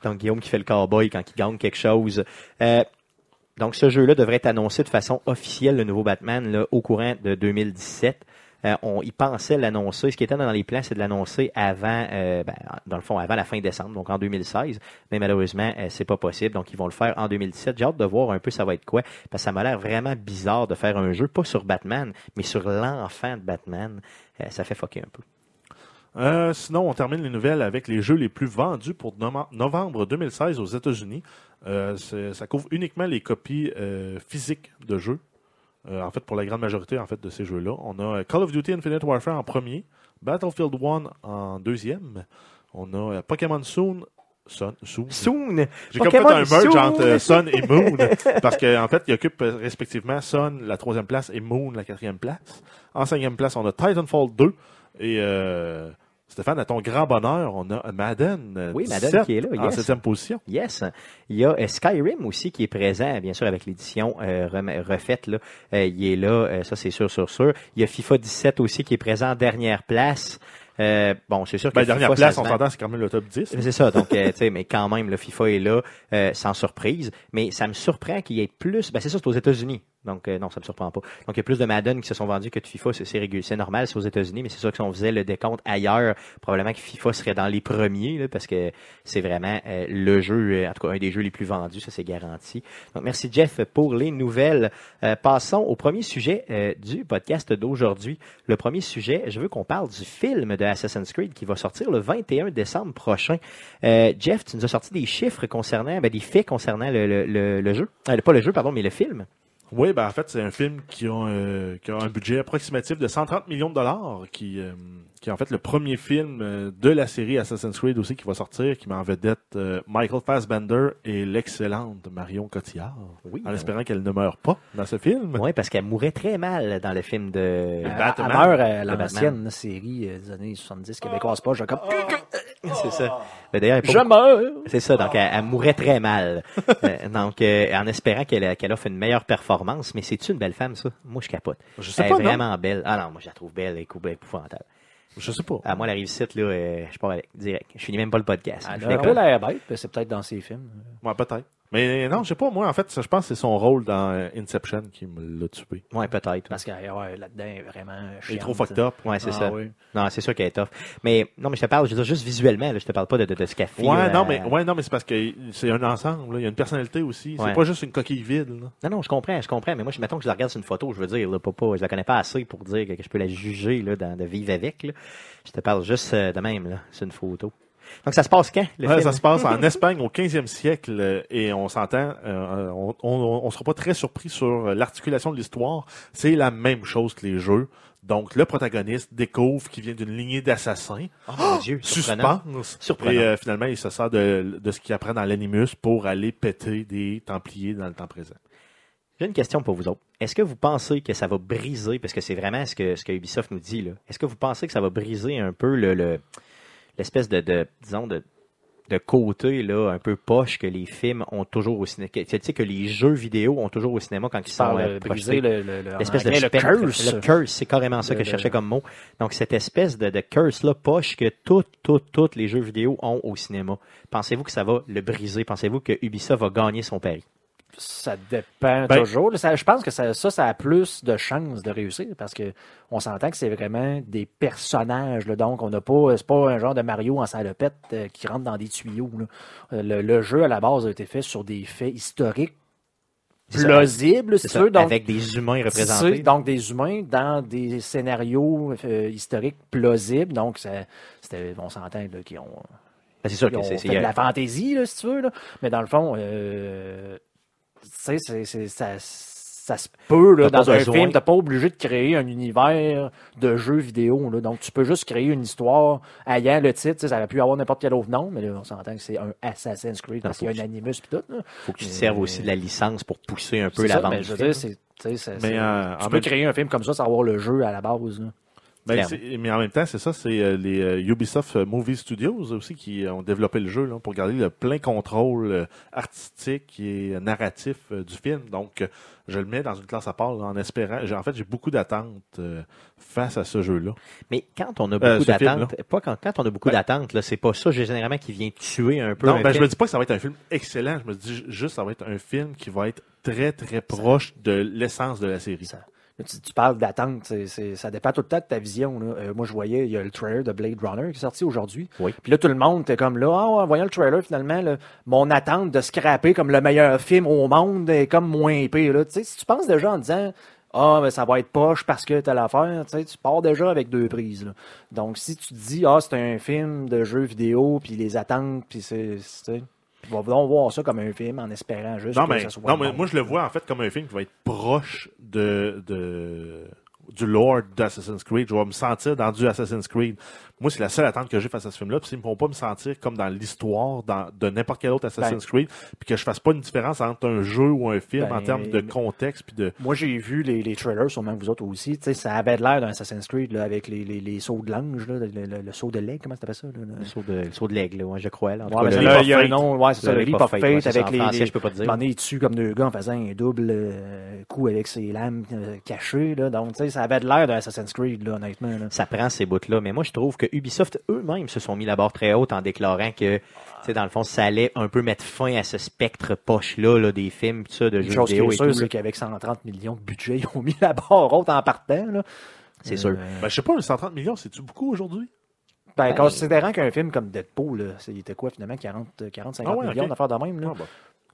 Donc, Guillaume qui fait le cowboy quand il gagne quelque chose. Euh, donc, ce jeu-là devrait être annoncé de façon officielle, le nouveau Batman, là, au courant de 2017. Euh, on y pensait l'annoncer. Ce qui était dans les plans, c'est de l'annoncer avant, euh, ben, dans le fond, avant la fin décembre, donc en 2016. Mais malheureusement, euh, c'est pas possible. Donc, ils vont le faire en 2017. J'ai hâte de voir un peu ça va être quoi. Parce que ça m'a l'air vraiment bizarre de faire un jeu, pas sur Batman, mais sur l'enfant de Batman. Ça fait fucker un peu. Sinon, on termine les nouvelles avec les jeux les plus vendus pour no- novembre 2016 aux États-Unis. Ça couvre uniquement les copies physiques de jeux. Euh, en fait, pour la grande majorité en fait, de ces jeux-là. On a euh, Call of Duty Infinite Warfare en premier, Battlefield 1 en deuxième. On a euh, Pokémon Soon. Sun, Soon. Soon! J'ai comme fait un merge Soon. entre Sun et Moon parce qu'en en fait, ils occupent respectivement Sun la troisième place et Moon la quatrième place. En cinquième place, on a Titanfall 2 et euh, Stéphane, à ton grand bonheur, on a Madden. euh, Oui, Madden 17 qui est là, En yes. septième position. Yes. Il y a euh, Skyrim aussi qui est présent, bien sûr, avec l'édition euh, refaite. Là. Euh, il est là, ça c'est sûr, sûr, sûr. Il y a FIFA 17 aussi qui est présent en dernière place. Euh, bon, c'est sûr que Ben, FIFA, dernière place, on s'entend, c'est quand même le top 10. C'est ça, donc, euh, tu sais, mais quand même, le FIFA est là, euh, sans surprise. Mais ça me surprend qu'il y ait plus. Ben, c'est ça, c'est aux États-Unis. Donc, euh, non, ça me surprend pas. Donc, il y a plus de Madden qui se sont vendus que de FIFA. C'est, c'est, régul- c'est normal, c'est aux États-Unis, mais c'est sûr que si on faisait le décompte ailleurs, probablement que FIFA serait dans les premiers, parce que c'est vraiment euh, le jeu, euh, en tout cas, un des jeux les plus vendus, ça c'est garanti. Donc, merci Jeff pour les nouvelles. Passons au premier sujet du podcast d'aujourd'hui. Le premier sujet, je veux qu'on parle du film de Assassin's Creed qui va sortir le 21 décembre prochain. Jeff, tu nous as sorti des chiffres concernant, ben, des faits concernant le, le, jeu. Pas le jeu, pardon, mais le film. Oui, ben en fait, c'est un film qui a, euh, qui a un budget approximatif de 130 millions de dollars, qui, euh, qui est en fait le premier film euh, de la série Assassin's Creed aussi qui va sortir, qui met en vedette euh, Michael Fassbender et l'excellente Marion Cotillard, Oui. en espérant qu'elle ne meure pas dans ce film. Oui, parce qu'elle mourait très mal dans le film de Elle, meurt l'ancienne série des années 70 québécoise pas. Je comme C'est ça. Mais d'ailleurs. C'est ça, donc elle, elle mourrait très mal. Euh, donc, euh, en espérant qu'elle qu'elle offre une meilleure performance, mais c'est une belle femme, ça? Moi, je capote. Je sais elle pas, est non? vraiment belle. Ah non, moi, je la trouve belle, est épouvantable. Je sais pas. Ah, moi, la rive-site, là, euh, je pars avec, direct. Je finis même pas le podcast. Elle a un déconne. peu l'air bête, c'est peut-être dans ses films. Ouais, peut-être. Mais non, je sais pas, moi, en fait, ça, je pense que c'est son rôle dans euh, Inception qui me l'a tué. Ouais, peut-être. Parce que ouais, là-dedans, est vraiment Il est chiante. trop fucked up. Ouais, c'est Ah, ça. oui. Non, c'est sûr qu'elle est tough. Mais, non, mais je te parle, je veux dire, juste visuellement, là, je te parle pas de, de, de ce qu'elle fait. Ouais, là, non, à- mais, ouais, non, mais c'est parce que c'est un ensemble. là. Il y a une personnalité aussi. Ouais. C'est pas juste une coquille vide. là. Non, non, je comprends, je comprends. Mais moi, je, mettons que je la regarde sur une photo, je veux dire, là, pas, pas, je la connais pas assez pour dire que, je peux la juger, là, dans, de vivre avec, là. Je te parle juste euh, de même, là. C'est une photo. Donc, ça se passe quand, le Ouais, film? ça se passe en Espagne au 15e siècle euh, et on s'entend, euh, on, on, on sera pas très surpris sur l'articulation de l'histoire. C'est la même chose que les jeux. Donc, le protagoniste découvre qu'il vient d'une lignée d'assassins. Oh, mon Dieu, surprenant. Suspense. Surprenant. Et euh, finalement, il se sert de, de ce qu'il apprend dans l'animus pour aller péter des Templiers dans le temps présent. J'ai une question pour vous autres. Est-ce que vous pensez que ça va briser, parce que c'est vraiment ce que, ce que Ubisoft nous dit, là. Est-ce que vous pensez que ça va briser un peu le, le- l'espèce de, de, disons, de, de côté, là, un peu poche que les films ont toujours au cinéma? Tu sais, que les jeux vidéo ont toujours au cinéma quand ils sont euh, projetés. briser le, le, L'espèce de spectre. curse. Le curse, c'est carrément ça que je cherchais comme mot. Donc, cette espèce de, de curse-là, poche, que tous, tous, tous les jeux vidéo ont au cinéma. Pensez-vous que ça va le briser? Pensez-vous que Ubisoft va gagner son pari? Ça dépend Ben- toujours. Ça- je pense que ça, ça, ça a plus de chances de réussir parce que on s'entend que c'est vraiment des personnages. là. donc, on n'a pas, c'est pas un genre de Mario en salopette euh, qui rentre dans des tuyaux. là. Euh, Le, le jeu, à la base, a été fait sur des faits historiques plausibles, si C'est tu veux. Donc, avec des humains représentés. donc des humains dans des scénarios euh, historiques plausibles. Donc, c'était, on s'entend qui ont Ben, c'est sûr que ont c'est, de la fantaisie, là, si tu veux. Là. Mais dans le fond, euh, sais, ça, ça se peut. Là, dans un besoin. film, tu n'es pas obligé de créer un univers de jeux vidéo. Là. Donc, tu peux juste créer une histoire ayant le titre. tu sais, Ça aurait pu avoir n'importe quel autre nom, mais là, on s'entend que c'est un Assassin's Creed parce qu'il y a un animus et tout. là. faut que tu te serves aussi de la licence pour pousser un peu la vente. mais je veux dire, tu Mais euh, tu peux même créer un film comme ça sans avoir le jeu à la base. là. Ben, mais en même temps, c'est ça, c'est euh, les euh, Ubisoft euh, Movie Studios aussi qui ont développé le jeu là, pour garder le plein contrôle artistique et narratif du film. Donc, je le mets dans une classe à part là, en espérant. En fait, j'ai beaucoup d'attentes euh, face à ce jeu-là. Mais quand on a beaucoup d'attentes, pas quand, quand on a beaucoup Ben- d'attentes, là, c'est pas ça généralement qui vient tuer un peu. Non, un ben, je me dis pas que ça va être un film excellent. Je me dis ju- juste que ça va être un film qui va être très, très proche de l'essence de la série. Ça- Tu, tu parles d'attente, c'est- c'est- ça dépend tout le temps de ta vision. là. Euh, moi, je voyais, il y a le trailer de Blade Runner qui est sorti aujourd'hui. Oui. Puis là, tout le monde était comme là, ouais, en voyant le trailer, finalement, là, mon attente de scraper comme le meilleur film au monde est comme moins épais. Là. Tu sais, si tu penses déjà en disant, ah, ben, ça va être poche parce que t'as l'affaire, tu sais, tu pars déjà avec deux prises. là. Donc, si tu te dis, ah, c'est un film de jeu vidéo, puis les attentes, puis c'est. c'est- On va donc voir ça comme un film en espérant juste Non, que mais, ça soit non, mais moi, je le vois en fait comme un film qui va être proche de, de du lore d'Assassin's Creed. Je vais me sentir dans du Assassin's Creed. Moi, c'est la seule attente que j'ai face à ce film-là. Puis ils ne vont pas me sentir comme dans l'histoire dans- de n'importe quel autre Assassin's Creed. Puis que je fasse pas une différence entre un jeu ou un film Ben, en termes de contexte. Puis de... Moi, j'ai vu les, les trailers, sûrement que vous autres aussi. Tu sais, ça avait l'air d'un Assassin's Creed là, avec les, les, les sauts de l'ange, là, le, le- le saut de l'aigle, comment t'appelles ça? Là, le- Le saut de, le saut de l'aigle, là, ouais, je crois. Là, Ouais, cas, il y a un nom, ouais, c'est ça, Le le Leap of Fate, ça, avec en les. français, les- je peux pas te dire. donné, il tue comme deux gars en faisant un double euh, coup avec ses lames euh, cachées. Là. Donc, tu sais, ça avait de l'air d'un Assassin's Creed, là, honnêtement. là. ça prend ces bouts-là. Mais moi, je trouve que Ubisoft eux-mêmes se sont mis la barre très haute en déclarant que, tu sais, dans le fond, ça allait un peu mettre fin à ce spectre poche-là là, des films, tout ça, de Une jeux chose qui vidéo est et c'est là. qu'avec 130 millions de budget, ils ont mis la barre haute en partant. Là. C'est sûr. Euh, Ben, je sais pas, 130 millions, c'est-tu beaucoup aujourd'hui? ben, Ben- considérant qu'un film comme Deadpool, là, c'est- il était quoi finalement 40, 40 50 Ah ouais, millions d'affaires de même. Là? Ah, bah.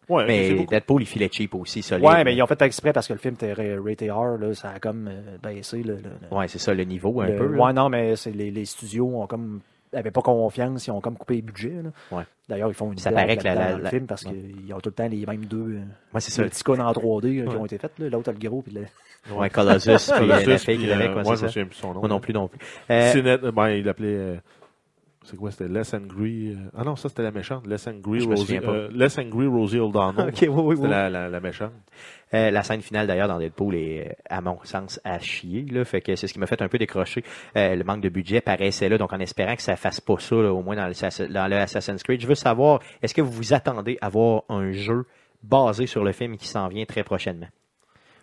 Ouais, Mais. Deadpool, il filait cheap aussi, solide. Ouais, mais ils ont fait exprès parce que le film était ra- rated R, là, ça a comme euh, baissé le, Ouais, c'est ça, le niveau un le- peu. là. Ouais, non, mais c'est les, les studios ont comme avaient pas confiance, ils ont comme coupé les budgets. Ouais. D'ailleurs, ils font une Ça paraît que la- la- le la- film parce ouais. qu'ils ont tout le temps les mêmes deux euh, Ouais, c'est ça. petits en 3D euh, qui ont été faits. là. L'autre le gros puis le... Ouais, Colossus, puis Colossus, la fille qui moi, c'est je me ça. souviens plus son nom. Moi non plus, non plus. Euh, Cinet- ben, il l'appelait. euh, c'est quoi, c'était Les Angry. euh, ah non, ça c'était la méchante. Les Angry Rosie. euh, Les Angry Rosie O'Donnell. ok, oui, oui, C'était oui. la, la, la méchante. Euh, la scène finale d'ailleurs dans Deadpool est euh, à mon sens à chier là, fait que c'est ce qui m'a fait un peu décrocher. Euh, le manque de budget paraissait là, donc en espérant que ça fasse pas ça là, au moins dans le, dans le Assassin's Creed. Je veux savoir, est-ce que vous vous attendez à voir un jeu basé sur le film qui s'en vient très prochainement,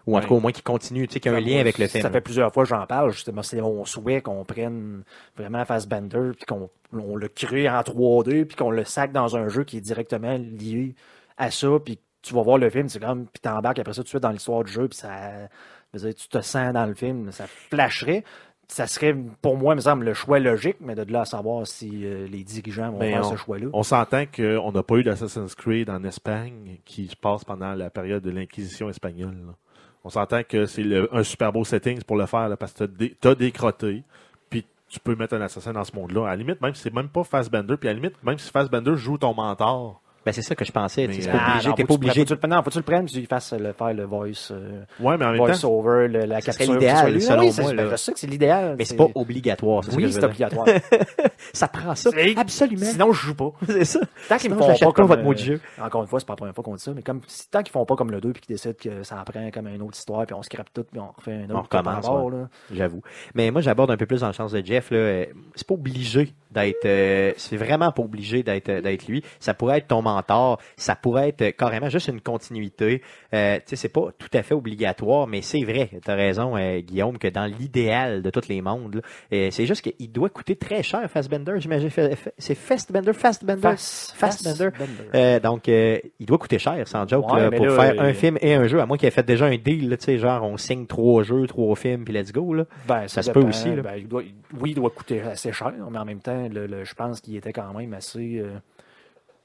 ou en tout cas au moins qui continue, tu sais, qui a un lien avec le film. Ça fait plusieurs fois que j'en parle. Justement, c'est mon souhait qu'on prenne vraiment Fassbender puis qu'on on le crée en 3D puis qu'on le sac dans un jeu qui est directement lié à ça puis tu vas voir le film, c'est comme puis t'embarques après ça tout de suite dans l'histoire du jeu puis ça dire, tu te sens dans le film, ça flasherait. Ça serait pour moi, il me semble, le choix logique, mais de là à savoir si euh, les dirigeants vont Mais faire on- ce choix-là. On s'entend qu'on n'a pas eu d'Assassin's Creed en Espagne qui se passe pendant la période de l'Inquisition espagnole. là. On s'entend que c'est un super beau setting pour le faire parce que t'as t'as des crottés, puis tu peux mettre un assassin dans ce monde-là. À la limite, même si c'est même pas Fassbender, puis à la limite, même si Fassbender joue ton mentor, Ben c'est ça que je pensais. tu Mais, euh, pas Ah, obligé, non, t'es faut pas que tu obligé. faut tu le- non, faut que tu le prennes puis tu fasses le, faire le voice, euh, ouais, mais en même temps, over, le- la soit lui. selon Oui, moi, là. Je sais que c'est l'idéal. Mais c'est pas obligatoire. ça Oui, c'est obligatoire. Ça prend ça. Absolument. Sinon, je joue pas. c'est ça. Tant qu'ils me font pas pas comme votre euh, mot de jeu. Encore une fois, c'est pas la première fois qu'on dit ça, mais comme si- tant qu'ils font pas comme le 2 puis qu'ils décident que ça en prend comme une autre histoire puis on scrape tout puis on refait un autre On recommence. J'avoue. Mais moi, j'aborde un peu plus dans le sens de Jeff. Là. Euh, C'est pas obligé d'être. euh, c'est vraiment pas obligé d'être euh, d'être lui. Ça pourrait être ton mentor. Ça pourrait être euh, carrément juste une continuité. Euh, tu sais, c'est pas tout à fait obligatoire, mais c'est vrai. T'as raison, euh, Guillaume, que dans l'idéal de tous les mondes, c'est juste qu'il doit coûter très cher, Fassbender. J'imagine. C'est Fastbender, Fastbender. Fast-. Fassbender. Euh, donc, euh, il doit coûter cher, sans joke, Ouais, là, mais pour là, faire un film et un jeu, à moins qu'il ait fait déjà un deal, tu sais, genre on signe trois jeux, trois films, puis let's go. Là. Ben, ça se dépend. peut aussi, là. Ben, il doit- oui, il doit coûter assez cher, mais en même temps, le- le- je pense qu'il était quand même assez euh,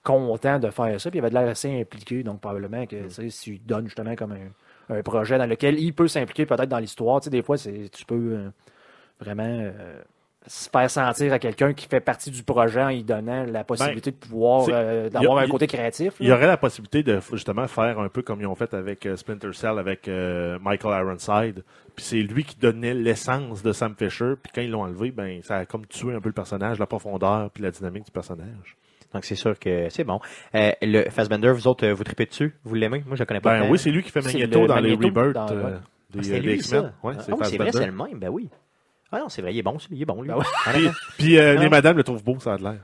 content de faire ça. Puis il avait de l'air assez impliqué, donc probablement Mm. que tu sais, s'il donne justement comme un, un projet dans lequel il peut s'impliquer peut-être dans l'histoire, des fois, tu peux euh, vraiment euh, se faire sentir à quelqu'un qui fait partie du projet en lui donnant la possibilité de pouvoir euh, d'avoir un côté créatif. il y aurait la possibilité de justement faire un peu comme ils ont fait avec euh, Splinter Cell, avec euh, Michael Ironside. Puis c'est lui qui donnait l'essence de Sam Fisher. Puis quand ils l'ont enlevé, ben ça a comme tué un peu le personnage, la profondeur puis la dynamique du personnage. Donc c'est sûr que c'est bon. Euh, le Fassbender, vous autres, euh, vous tripez dessus? Vous l'aimez? Moi, je le connais pas. Ben oui, c'est lui qui fait Magneto le dans les Rebirth dans- euh. Ah, des, c'est euh, lui, des ça? X-Men. Ouais, Ah c'est oui, c'est vrai, c'est le même, ben oui. Ah non, c'est vrai, il est bon, il est bon, lui. Ben ouais. Puis, euh, les madames le trouvent beau, ça a de l'air.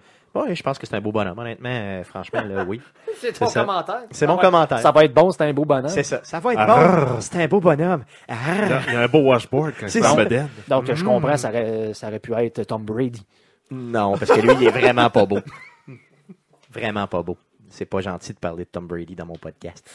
Ouais, je pense que c'est un beau bonhomme, honnêtement. euh, franchement, là, oui. C'est ton ça. commentaire. C'est mon commentaire. Ça va être bon, c'est un beau bonhomme. C'est ça. Ça va être bon. C'est un beau bonhomme. Il y a, un beau washboard quand C'est en. Donc, je Mm. comprends, ça aurait, ça aurait pu être Tom Brady. Non, parce que lui, il est vraiment pas beau. Vraiment pas beau. C'est pas gentil de parler de Tom Brady dans mon podcast.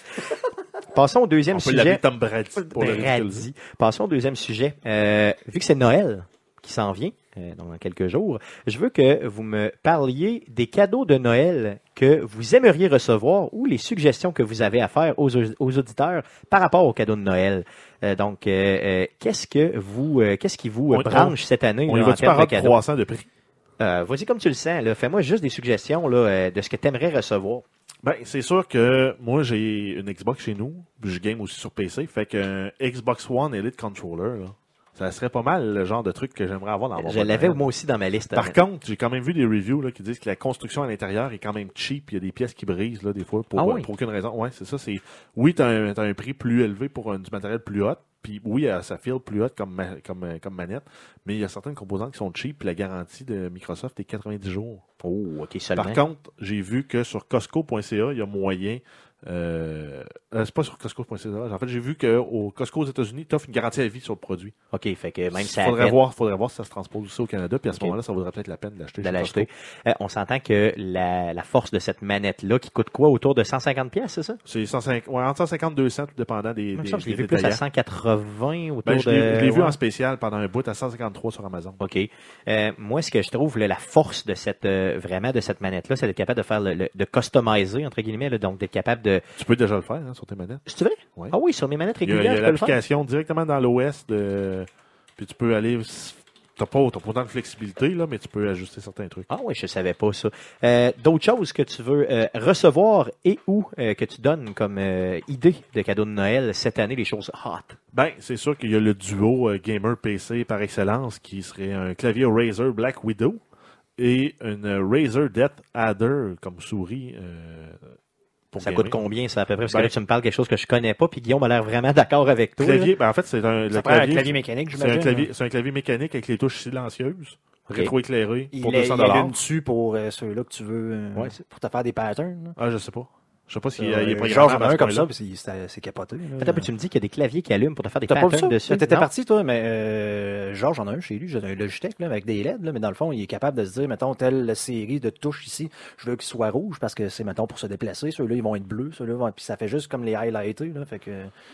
Passons au deuxième On peut sujet. l'appeler Tom Brady pour le ridiculiser. Brady. Passons au deuxième sujet. Euh, vu que c'est Noël qui s'en vient euh, dans quelques jours, je veux que vous me parliez des cadeaux de Noël que vous aimeriez recevoir ou les suggestions que vous avez à faire aux, aux auditeurs par rapport aux cadeaux de Noël. Euh, donc, euh, qu'est-ce que vous, qu'est-ce qui vous On- branche cette année On là, y en termes de cadeaux? de prix? Vas-y comme tu le sens. là. Fais-moi juste des suggestions là, de ce que tu aimerais recevoir. Ben, c'est sûr que moi, j'ai une Xbox chez nous. Je game aussi sur PC. Fait qu'un Xbox One Elite Controller, là, ça serait pas mal le genre de truc que j'aimerais avoir dans mon Je l'avais moi aussi dans ma liste. Par contre, j'ai quand même vu des reviews là, qui disent que la construction à l'intérieur est quand même cheap. Il y a des pièces qui brisent là, des fois pour, Ah euh, oui? pour aucune raison. Ouais, c'est ça. C'est oui, t'as un, t'as un prix plus élevé pour un- du matériel plus hot. Puis oui, euh, ça feel plus hot comme, euh, comme manette. Mais il y a certaines composantes qui sont cheap. Puis la garantie de Microsoft est 90 jours. Oh, ok, seulement. Par contre, j'ai vu que sur Costco.ca, il y a moyen. Euh, euh, c'est pas sur Costco.ca. En fait, j'ai vu qu'au Costco aux États-Unis, tu offres une garantie à vie sur le produit. ok, fait que même Il si ça faudrait voir, faudrait voir si ça se transpose aussi au Canada. Puis à ce moment-là, ça vaudrait peut-être la peine de l'acheter. Euh, on s'entend que la, la force de cette manette-là, qui coûte quoi, autour de 150 pièces, c'est ça? C'est 150, ouais, entre 150 et 200, tout dépendant des, que je l'ai vu plus à détaillants. 180 autour Ben, je de... je l'ai vu ouais. en spécial pendant un bout à 153 sur Amazon. OK. Euh, moi, ce que je trouve là, la force de cette vraiment de cette manette-là, c'est d'être capable de faire le, le- de customiser entre guillemets, là, donc d'être capable de. Tu peux déjà le faire hein, sur tes manettes. C'est vrai? Ouais. Ah oui, sur mes manettes Il y a, il y régulières, a l'application directement dans l'OS de. Puis tu peux aller. T'as pas, t'as pas autant de flexibilité, là, mais tu peux ajuster certains trucs. Ah oui, je savais pas ça. Euh, D'autres choses que tu veux euh, recevoir et ou euh, que tu donnes comme idée de cadeau de Noël cette année, les choses hot? Ben, c'est sûr qu'il y a le duo gamer PC par excellence qui serait un clavier Razer Black Widow et une Razer Death Adder comme souris. Ça gamer. coûte combien ça à peu près? Parce que Ben- là, tu me parles quelque chose que je connais pas, puis Guillaume a l'air vraiment d'accord avec toi. Clavier, ben en fait, c'est un, le Ça prend un clavier, clavier mécanique, c'est un clavier, c'est un clavier mécanique avec les touches silencieuses, Ok. rétroéclairé Il, pour est- 200 il allume dessus pour euh, ceux-là que tu veux, euh, Ouais. pour te faire des patterns. là. Ah, je sais pas. Je sais pas s'il Euh, il est a ce un comme ça, puis c'est- capoté. là. Attends, un peu, tu me dis qu'il y a des claviers qui allument pour te faire des pas patterns dessus? T'étais parti, toi, mais euh, Georges en a un chez lui, j'ai un Logitech là, avec des LED, là, mais dans le fond, il est capable de se dire, mettons, telle série de touches ici, je veux qu'ils soient rouges parce que c'est, mettons, pour se déplacer. Ceux-là, ils vont être bleus, ceux-là, vont... puis ça fait juste comme les highlightés, là, fait que...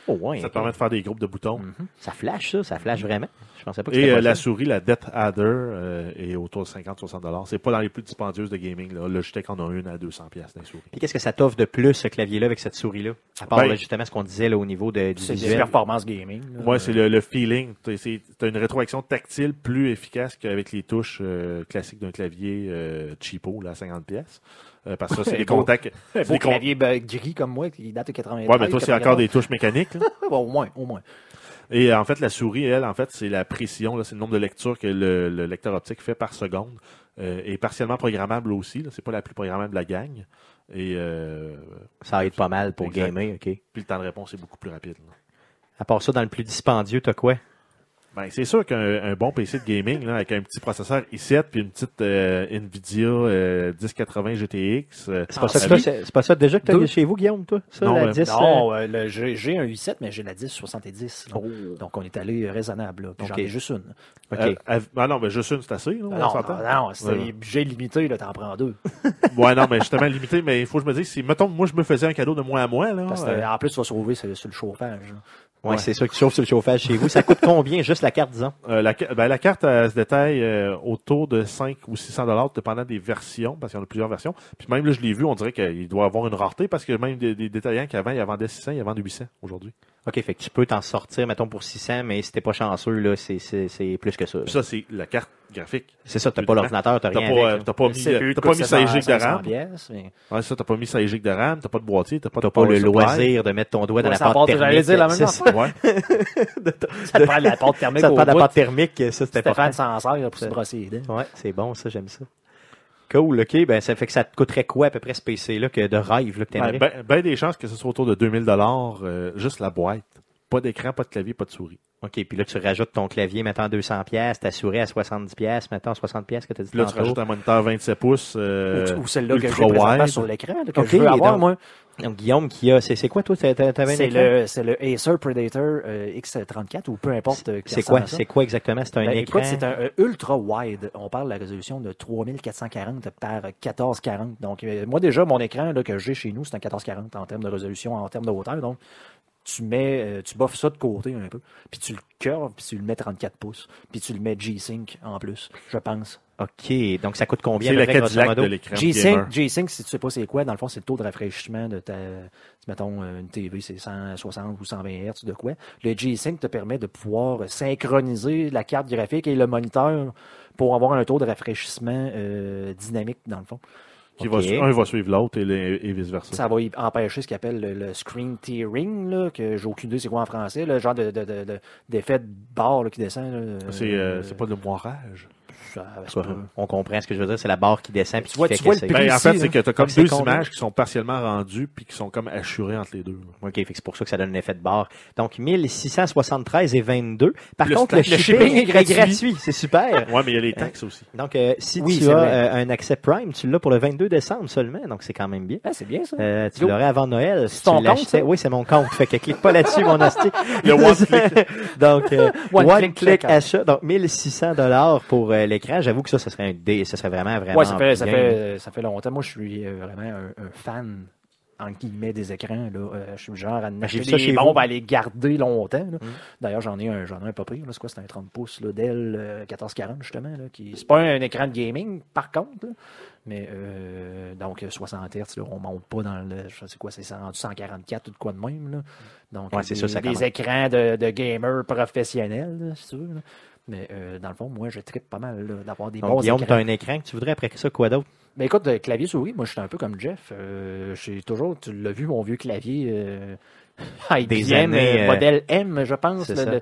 Oh, ouais, Ça te permet de faire des groupes de boutons. Ça flash, ça, ça flash vraiment. Je pensais pas que Et euh, pas la souris, la Death Adder, euh, est autour de 50-60 dollars. C'est pas dans les plus dispendieuses de gaming. Là. Logitech en a une à 200 pièces dans les souris. Puis qu'est-ce que ça t'offre de plus, ce clavier-là, avec cette souris-là? À part Ben- là, justement ce qu'on disait là, au niveau de, du C'est performances gaming. Moi, c'est le, le feeling. T'as c'est- t'as une rétroaction tactile plus efficace qu'avec les touches euh, classiques d'un clavier euh, cheapo, là, à 50 pièces. Euh, parce que ça, c'est des contacts. Beau des con- clavier ben, gris comme moi, qui date de 93. Ouais, mais toi, c'est encore des touches mécaniques. Bon, au moins, au moins. Et en fait, la souris, elle, en fait, c'est la précision, là, c'est le nombre de lectures que le, le lecteur optique fait par seconde. Euh, et partiellement programmable aussi. Là, c'est pas la plus programmable de la gang. Et euh, Ça aide pas mal pour Exact. gamer, OK. puis le temps de réponse est beaucoup plus rapide. là. À part ça, dans le plus dispendieux, t'as quoi? Ben, c'est sûr qu'un un bon PC de gaming, là, avec un petit processeur i7 puis une petite euh, Nvidia euh, 1080 GTX. euh, C'est pas, ça c'est pas déjà que t'as Deux. chez vous, Guillaume, toi? Ça, Non, la euh, 10, euh, Non, euh, j'ai j'ai un i7, mais j'ai la 1070. là. Oh. Donc, on est allé raisonnable. là. Puis J'en ai juste une. Euh, ah non, mais juste une, c'est assez. Non, non, non, c'est Ouais. budget limité, là, t'en prends deux. Ouais, non, mais justement limité, mais il faut que je me dise, si, mettons, moi, je me faisais un cadeau de moi à moi, là. Parce que, euh, en plus, tu vas sauver sur, sur le chauffage. là. Ouais, ouais. c'est ça que tu chauffes sur le chauffage chez vous. Ça coûte combien, juste la carte, disons? Euh, la, ben, la carte elle se détaille euh, autour de 5 ou 600 dollars dépendant des versions, parce qu'il y en a plusieurs versions. Puis même là, je l'ai vu, on dirait qu'il doit avoir une rareté, parce que même des, des détaillants qui avant, ils vendaient 600, ils vendent 800 aujourd'hui. OK, fait que tu peux t'en sortir, mettons, pour 600, mais si t'es pas chanceux, là, c'est- c'est c'est plus que ça. là. Puis ça, c'est la carte graphique. C'est ça, t'as pas l'ordinateur, t'as T'as rien pas, avec. là. t'as pas mis, CPU t'as pas mis 16 GB de 500 RAM. pièces, mais- Ouais, ça, t'as pas mis 16 GB de RAM, t'as pas de boîtier, t'as pas de T'as pas le loisir de mettre ton doigt dans Ouais, la pâte thermique. j'allais dire la même ça. Ouais. Ça te prend la pâte thermique Ça te prend de la pâte thermique, ça, c'était pas Stéphane s'en sert pour se brosser les dents. Ouais, c'est bon, ça, j'aime ça. Cool, OK. Ben, ça fait que ça te coûterait quoi, à peu près, ce PC-là, que de rêve, là, que t'aimerais? Ben, ben des chances que ce soit autour de 2000 dollars, euh, juste la boîte. Pas d'écran, pas de clavier, pas de souris. OK, puis là, tu rajoutes ton clavier, mettons 200 pièces, ta souris à 70 pièces, mettons 60 pièces que tu as dit là, tu rajoutes un moniteur 27 pouces. euh, ou, ou celle-là que j'ai ultra présentement wide. sur l'écran, que Ok, je veux avoir, donc, moi. Donc, Guillaume qui a, c'est c'est quoi toi, t'as- C'est le, c'est le Acer Predator euh, X34 ou peu importe. euh, C'est quoi, c'est quoi exactement? C'est un Ben, écran? écoute, c'est un euh, ultra wide. On parle de la résolution de 3440 par 1440. Donc, euh, moi, déjà, mon écran là, que j'ai chez nous, c'est un 1440 en termes de résolution, en termes de hauteur. Donc, tu mets, euh, tu boffes ça de côté un peu, puis tu le curves, puis tu le mets 34 pouces, puis tu le mets G-Sync en plus, je pense. OK, donc ça coûte combien? Le Cadillac de l'écran G-Sync. G-Sync, si tu sais pas c'est quoi, dans le fond, c'est le taux de rafraîchissement de ta, mettons, euh, une TV, c'est 160 ou 120 Hz de quoi. Le G-Sync te permet de pouvoir synchroniser la carte graphique et le moniteur pour avoir un taux de rafraîchissement euh, dynamique, dans le fond. Qui Ok. va, un va suivre l'autre et, vice-versa. Ça va empêcher ce qu'on appelle le, le screen tearing, là, que j'ai aucune idée c'est quoi en français, le genre de, de, de, de- d'effet de barre là, qui descend. C'est euh, c'est pas le moirage. On comprend ce que je veux dire, c'est la barre qui descend puis Tu qui vois- fait tu vois le prix. Ben, en fait, c'est que tu as comme Donc, deux images qui sont partiellement rendues puis qui sont comme assurées entre les deux. là. OK, fait que c'est pour ça que ça donne un effet de barre. Donc, 1673 et 22. Par Le contre, le shipping, est gratuit. C'est super. Ouais, mais il y a les taxes aussi. Donc, euh, si Oui, tu as euh, un accès Prime, tu l'as pour le 22 décembre seulement. Donc, c'est quand même bien. Ah, c'est bien ça. Euh, tu l'aurais avant Noël. Si ton tu compte, ça? Oui, c'est mon compte. Fait que clique pas là-dessus, mon hostie. Le. Donc, euh, One one, click click, checkout. achat. Donc, 1600 dollars pour euh, J'avoue que ça, ce serait un dé, ce serait vraiment, vraiment Ouais, ça fait, ça, fait, ça fait longtemps. Moi, je suis euh, vraiment un, un fan, en guillemets, des écrans. Là. Euh, je suis le genre à en Ben, acheter ça des chez bombes, vous. à les garder longtemps. Mm. D'ailleurs, j'en ai un, j'en ai un pas pire. C'est quoi? C'est un 30 pouces là, Dell euh, 1440, justement. Là, qui... C'est pas un écran de gaming, par contre. là. Mais euh, donc 60 Hz, là, on monte pas dans le. Je sais quoi, c'est rendu 144 ou de quoi de même. Là. Donc, Ouais, c'est des, ça, ça écrans de, de gamers professionnels, si tu veux. Mais euh, dans le fond, moi, je trippe pas mal d'avoir des bons Guillaume, tu as un écran que tu voudrais après ça, quoi d'autre? Ben écoute, clavier souris, moi je suis un peu comme Jeff. Euh, j'ai toujours, tu l'as vu, mon vieux clavier euh, IBM, années, euh, euh, modèle M, je pense. euh,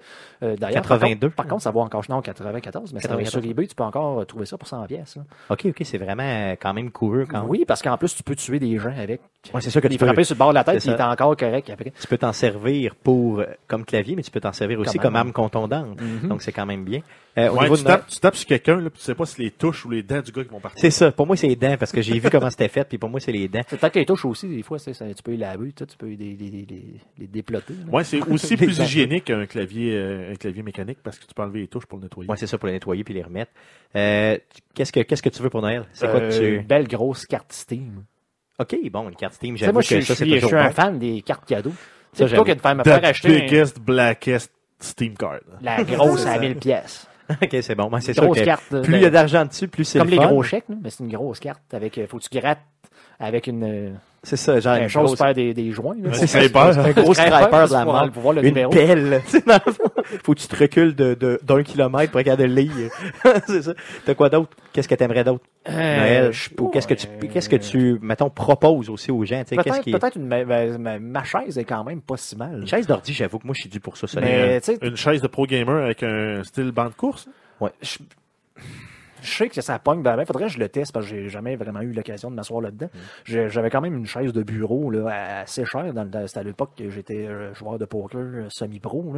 D'ailleurs, par 82. contre- Par contre, ça vaut encore, non, 94, mais ça, 94. sur eBay, tu peux encore trouver ça pour 100 pièces. là. OK, OK, c'est vraiment quand même coureux quand. Oui, parce qu'en plus, tu peux tuer des gens avec. Ouais, c'est sûr que tu peux, frapper sur le bord de la tête, il est encore correct après. tu peux t'en servir pour comme clavier, mais tu peux t'en servir aussi Comme comme arme contondante. Mhm. Donc, c'est quand même bien. Euh, au Ouais, niveau tu, de tapes, tu tapes sur quelqu'un, là, puis tu sais pas si les touches ou les dents du gars qui vont partir. C'est ça. Pour moi, c'est les dents, parce que j'ai vu comment c'était fait, puis pour moi, c'est les dents. C'est peut-être que les touches aussi, des fois, c'est ça, tu peux les laver, tu peux les, les, les, les- les déploter. Ouais, c'est aussi plus hygiénique qu'un clavier, euh, un clavier mécanique parce que tu peux enlever les touches pour le nettoyer. Moi, c'est ça pour les nettoyer puis les remettre. Euh, qu'est-ce que qu'est-ce que tu veux pour Noël? C'est quoi que Euh, tu Une belle grosse carte Steam. Ok, bon, une carte Steam. J'avoue moi, que je suis, ça, je c'est suis- je toujours suis un fan des cartes cadeaux. Sais, plutôt que de faire me faire The acheter un- biggest, blackest Steam card. la grosse C'est à ça. 1000 pièces. ok, c'est bon. Moi, c'est sûr Grosse que carte. euh, plus il ben, y a d'argent dessus, plus c'est Comme le les fun. gros chèques, là, mais c'est une grosse carte avec. euh, Faut que tu grattes avec une, euh, C'est ça, genre une une chose grosse, faire des, des joints. Là. Un gros scraper de la mort. pour voir le Une numéro. pelle. Faut que tu te recules de, de, d'un kilomètre pour regarder le lire. c'est ça. T'as quoi d'autre? Qu'est-ce que t'aimerais d'autre? Euh, Noël. je sais Ou pas, qu'est-ce que tu, qu'est-ce que tu, mettons, proposes aussi aux gens? Tu sais, qu'est-ce Peut-être qui peut-être une, ma, ma- ma- ma chaise est quand même pas si mal. Une chaise d'ordi, j'avoue que moi, je suis dû pour ça, ça. Mais Une chaise de pro gamer avec un style banc de course. je, je sais que ça pogne. Ben, ben, faudrait que je le teste parce que j'ai jamais vraiment eu l'occasion de m'asseoir là-dedans. Mm. J'avais quand même une chaise de bureau là, assez chère. C'était à l'époque que j'étais euh, joueur de poker euh, semi-pro.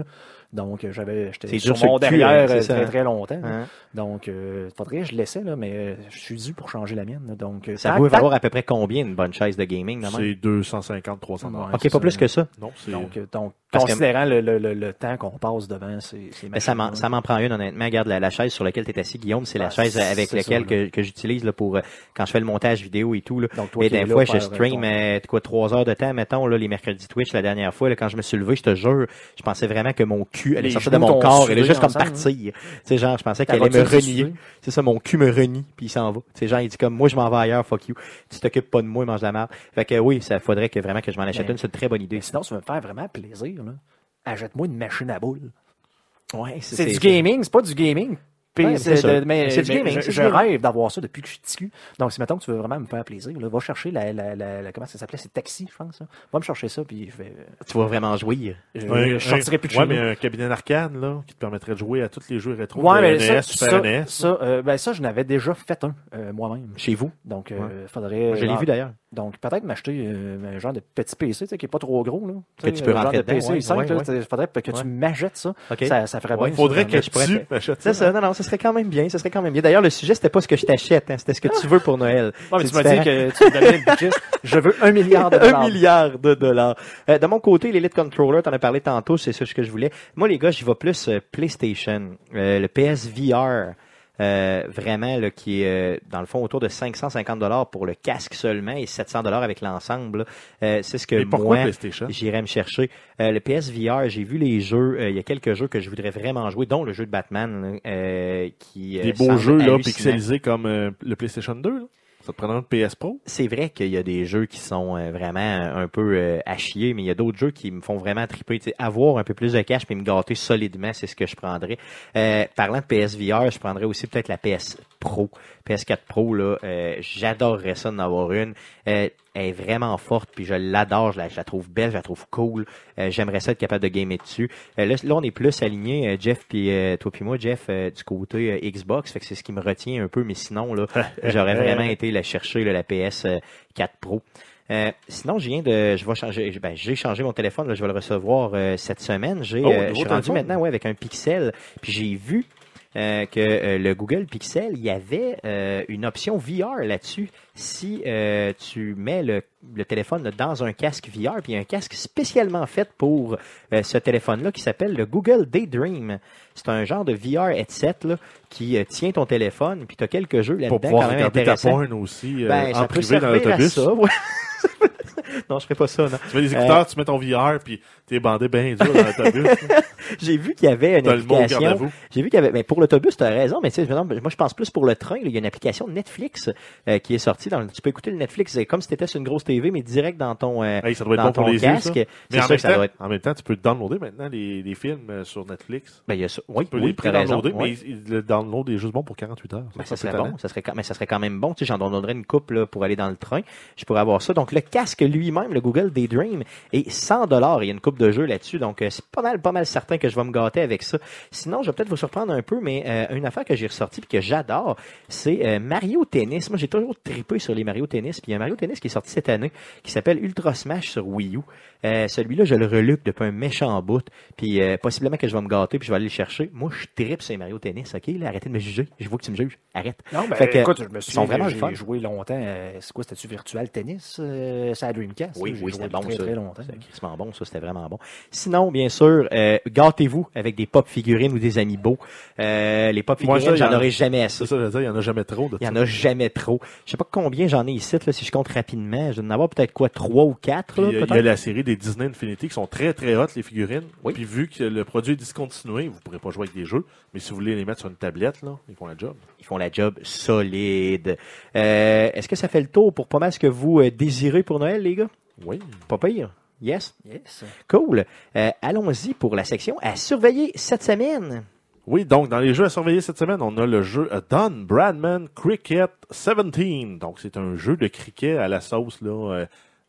Donc euh, j'avais j'étais sur mon cul, derrière hein, très très longtemps. Hein? Donc euh, faudrait que je laissais là, mais je suis dû pour changer la mienne. là. Donc Ça tant- valoir à peu près combien une bonne chaise de gaming? C'est 250, 300 dollars. Ok, pas plus que ça. Non, c'est. Donc, donc que- considérant le, le, le, le temps qu'on passe devant, c'est Mais ça m'en, machines-là. ça m'en prend une, honnêtement. Regarde, la, la chaise sur laquelle tu es assis, Guillaume, c'est la Ah, chaise avec ça, que, que j'utilise pour euh, quand je fais le montage vidéo et tout. Là. Donc, toi Et des fois, je faire, euh, stream ton- euh, quoi, trois heures de temps, mettons, là, les mercredis Twitch la dernière fois. Là, quand je me suis levé, je te jure, je pensais vraiment que mon cul allait Les sortir de mon corps. Elle soudé juste comme hein? partir. Tu sais, genre, je pensais qu'elle allait me renier. C'est ça, mon cul me renie, puis il s'en va. Tu sais, genre, il dit comme, moi, je m'en vais ailleurs, fuck you. Tu t'occupes pas de moi, mange la merde. Fait que oui, ça faudrait que vraiment que je m'en achète Mais- une. C'est une très bonne idée. Sinon, ça va me faire vraiment plaisir. Là. Achète-moi une machine à boules. Ouais, C'est du gaming, c'est pas du gaming. Ouais, c'est mais, C'est du mais gaming, je, je rêve d'avoir ça depuis que je suis petit. Donc, si mettons que tu veux vraiment me faire plaisir, là, va chercher la, la, la, la- comment ça s'appelait, c'est Taxi, je pense. là. Va me chercher ça, puis je vais, Tu vas vraiment jouir. je, Un- je sortirai plus de ouais, chez mais nous. un cabinet d'arcade, là, qui te permettrait de jouer à tous les jeux rétro. Ouais, mais NES, ça, Super ça, NES. ça, euh, ben ça, je n'avais déjà fait un euh, moi-même. Chez vous? Donc, euh, Ouais. faudrait. Je l'ai genre, vu d'ailleurs. Donc, peut-être m'acheter euh, un genre de petit PC, tu sais, qui n'est pas trop gros, là. Que tu peux un genre rentrer de PC ouais, 5, ouais, là, ouais. Il faudrait que tu m'achètes ça. OK. Ça, ça ferait bien. Faudrait ça. que tu te- m'achètes C'est ça. ça, non, non, ce serait quand même bien, ce serait quand même bien. D'ailleurs, le sujet, c'était pas ce que je t'achète, hein, c'était ce que tu veux pour Noël. Mais tu m'as dit que tu me donnais le budget. Je veux un milliard de dollars. Un milliard de dollars. Euh, de mon côté, l'Elite Controller, t'en as parlé tantôt, c'est ça ce que je voulais. Moi, les gars, j'y vais plus euh, PlayStation, euh, le PSVR. Euh, vraiment là, qui est euh, dans le fond autour de 550 dollars pour le casque seulement et 700 dollars avec l'ensemble. Euh, c'est ce que moi j'irais me chercher. Euh, le PSVR, j'ai vu les jeux. euh, il y a quelques jeux que je voudrais vraiment jouer, dont le jeu de Batman là, euh, qui Des beaux jeux là, pixelisés comme le PlayStation 2. Là. Ça te prendra un PS Pro? c'est vrai qu'il y a des jeux qui sont euh, vraiment un peu euh, à mais il y a d'autres jeux qui me font vraiment triper. Avoir un peu plus de cash puis me gâter solidement, c'est ce que je prendrais. Euh, parlant de PSVR, je prendrais aussi peut-être la PS Pro. PS4 Pro, là, euh, j'adorerais ça d'en avoir une. Euh, elle est vraiment forte, puis je l'adore, je la, je la trouve belle, je la trouve cool. Euh, J'aimerais ça être capable de gamer dessus. Là, là, on est plus aligné, Jeff puis toi puis moi, Jeff, du côté Xbox, fait que c'est ce qui me retient un peu, mais sinon, là, j'aurais vraiment été la chercher, là, la PS 4 Pro. Euh, sinon, je viens de, je vais changer, ben, j'ai changé mon téléphone, là, je vais le recevoir euh, cette semaine. J'ai, Oh, euh, je suis rendu maintenant, ouais, avec un Pixel, puis j'ai vu euh, que euh, le Google Pixel, il y avait euh, une option VR là-dessus. Si tu mets le, le téléphone là, dans un casque VR, puis il y a un casque spécialement fait pour euh, ce téléphone-là qui s'appelle le Google Daydream. C'est un genre de VR headset là, qui euh, tient ton téléphone, puis tu as quelques jeux Pour là-dedans pouvoir quand même regarder ta porn aussi euh, Ben, en privé dans l'autobus. ouais. non, je ferai pas ça, non. Tu mets des écouteurs, tu mets ton VR, puis t'es bandé bien dur dans l'autobus. J'ai vu qu'il y avait une T'as application. J'ai vu qu'il y avait, mais pour l'autobus, tu as raison, mais tu sais, moi je pense plus pour le train. là, Il y a une application Netflix euh, qui est sortie. Dans, tu peux écouter le Netflix comme si tu étais sur une grosse TV, mais direct dans ton, euh, Hey, ça doit être dans bon pour ton les yeux, ça. casque. Mais en même, ça temps, doit être. en même temps, tu peux downloader maintenant les, les films euh, sur Netflix. Ben, il y a ça. Oui, Tu peux oui, les pré-downloader, mais le download est juste bon pour 48 heures. Ben, ça serait bon, ça serait, mais ça serait quand même bon. Tu sais, j'en donnerais une coupe là, pour aller dans le train. Je pourrais avoir ça. Donc, le casque lui-même, le Google Daydream, est 100 dollars. Il y a une coupe de jeux là-dessus. Donc, euh, c'est pas mal, pas mal certain que je vais me gâter avec ça. Sinon, je vais peut-être vous surprendre un peu, mais euh, une affaire que j'ai ressortie puis que j'adore, c'est euh, Mario Tennis. Moi, j'ai toujours trippé sur les Mario Tennis. Puis il y a un Mario Tennis qui est sorti cette année qui s'appelle Ultra Smash sur Wii U. Euh, Celui-là, je le reluque depuis un méchant bout. Puis euh, possiblement que je vais me gâter puis je vais aller le chercher. Moi, je trippe sur les Mario Tennis. OK? Là, arrêtez de me juger. Je vois que tu me juges. Arrête. Non, ben, Fait que, écoute, je me sont vraiment j'ai joué longtemps. euh, c'est quoi, c'était-tu Virtual Tennis, ça à Dreamcast? Oui, oui, c'était bon très, ça. très longtemps. C'était bon, ça, c'était vraiment bon. Sinon, bien sûr, gâtez-vous avec des pop figurines ou des amiibo. Les pop figurines, j'en en- aurai jamais assez. C'est ça, je veux dire, il y en a jamais trop de Il y en a jamais trop. Je sais pas combien j'en ai ici, là, si je compte rapidement. Je en avoir peut-être quoi, trois ou quatre, il y a la série des Disney Infinity qui sont très très hot les figurines. Oui. Puis vu que le produit est discontinué, vous pourrez pas jouer avec des jeux, mais si vous voulez les mettre sur une tablette là, ils font la job. Ils font la job solide. Euh, est-ce que ça fait le tour pour pas mal ce que vous euh, désirez pour Noël, les gars? Oui. Pas pire. Yes? Yes. Cool. Euh, allons-y pour la section à surveiller cette semaine. Oui, donc dans les jeux à surveiller cette semaine, on a le jeu Don Bradman Cricket 17. Donc c'est un jeu de cricket à la sauce là euh,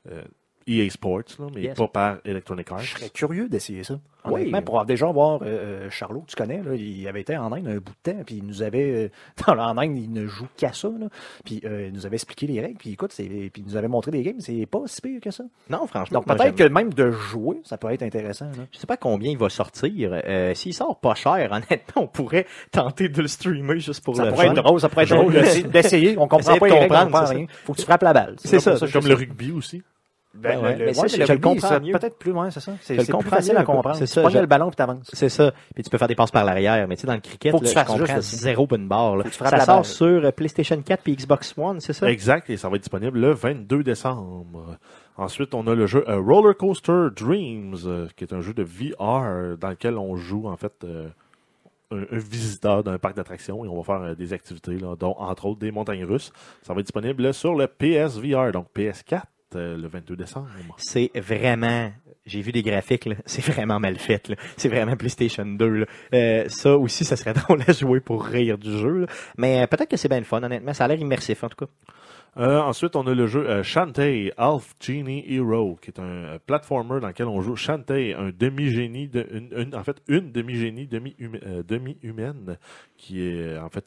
euh, EA Sports là, mais Yes. pas par Electronic Arts. Je serais curieux d'essayer ça. Oui. Honnêtement, pour déjà voir euh, euh, Charlot, tu connais, là, il avait été en Inde un bout de temps, puis il nous avait, euh, dans en Inde, il ne joue qu'à ça, là, puis euh, il nous avait expliqué les règles, puis écoute, c'est, puis il nous avait montré des games, c'est pas si pire que ça. Non, franchement. Donc peut-être que même de jouer, ça peut être intéressant. Là. Je sais pas combien il va sortir. Euh, S'il sort pas cher, honnêtement, on pourrait tenter de le streamer juste pour Ça le pourrait fun. être drôle, ça pourrait être drôle d'essayer- d'essayer. On comprend Essayer pas les règles, on comprendre, comprend c'est rien. Faut que tu frappes la balle. C'est ça, C'est comme le rugby aussi. Ben, Ouais, le- mais ouais, je le comprends. Peut-être plus loin, c'est ça. C'est plus facile à comprendre. c'est Tu ça, je- le ballon puis t'avances. C'est ça. Puis tu peux faire des passes par l'arrière. Mais tu sais, dans le cricket, Faut que tu je fasses comprends juste zéro une barre. là. Tu Ça la sort sur euh, PlayStation 4 et Xbox One, c'est ça? Exact, et ça va être disponible le 22 décembre. Ensuite, on a le jeu euh, Roller Coaster Dreams, euh, qui est un jeu de VR dans lequel on joue en fait un, un visiteur d'un parc d'attractions et on va faire euh, des activités, là, dont entre autres des montagnes russes. Ça va être disponible sur le PSVR, donc PS4, euh, le 22 décembre. C'est vraiment j'ai vu des graphiques, c'est vraiment mal fait. C'est vraiment PlayStation 2. là. Euh, ça aussi, ça serait drôle à jouer pour rire du jeu. Mais euh, peut-être que c'est bien le fun, honnêtement. Ça a l'air immersif, en tout cas. Euh, ensuite, on a le jeu euh, Shantae Half Genie Hero, qui est un euh, platformer dans lequel on joue Shantae, un demi-génie, de, une, en fait, une demi-génie, euh, demi-humaine, qui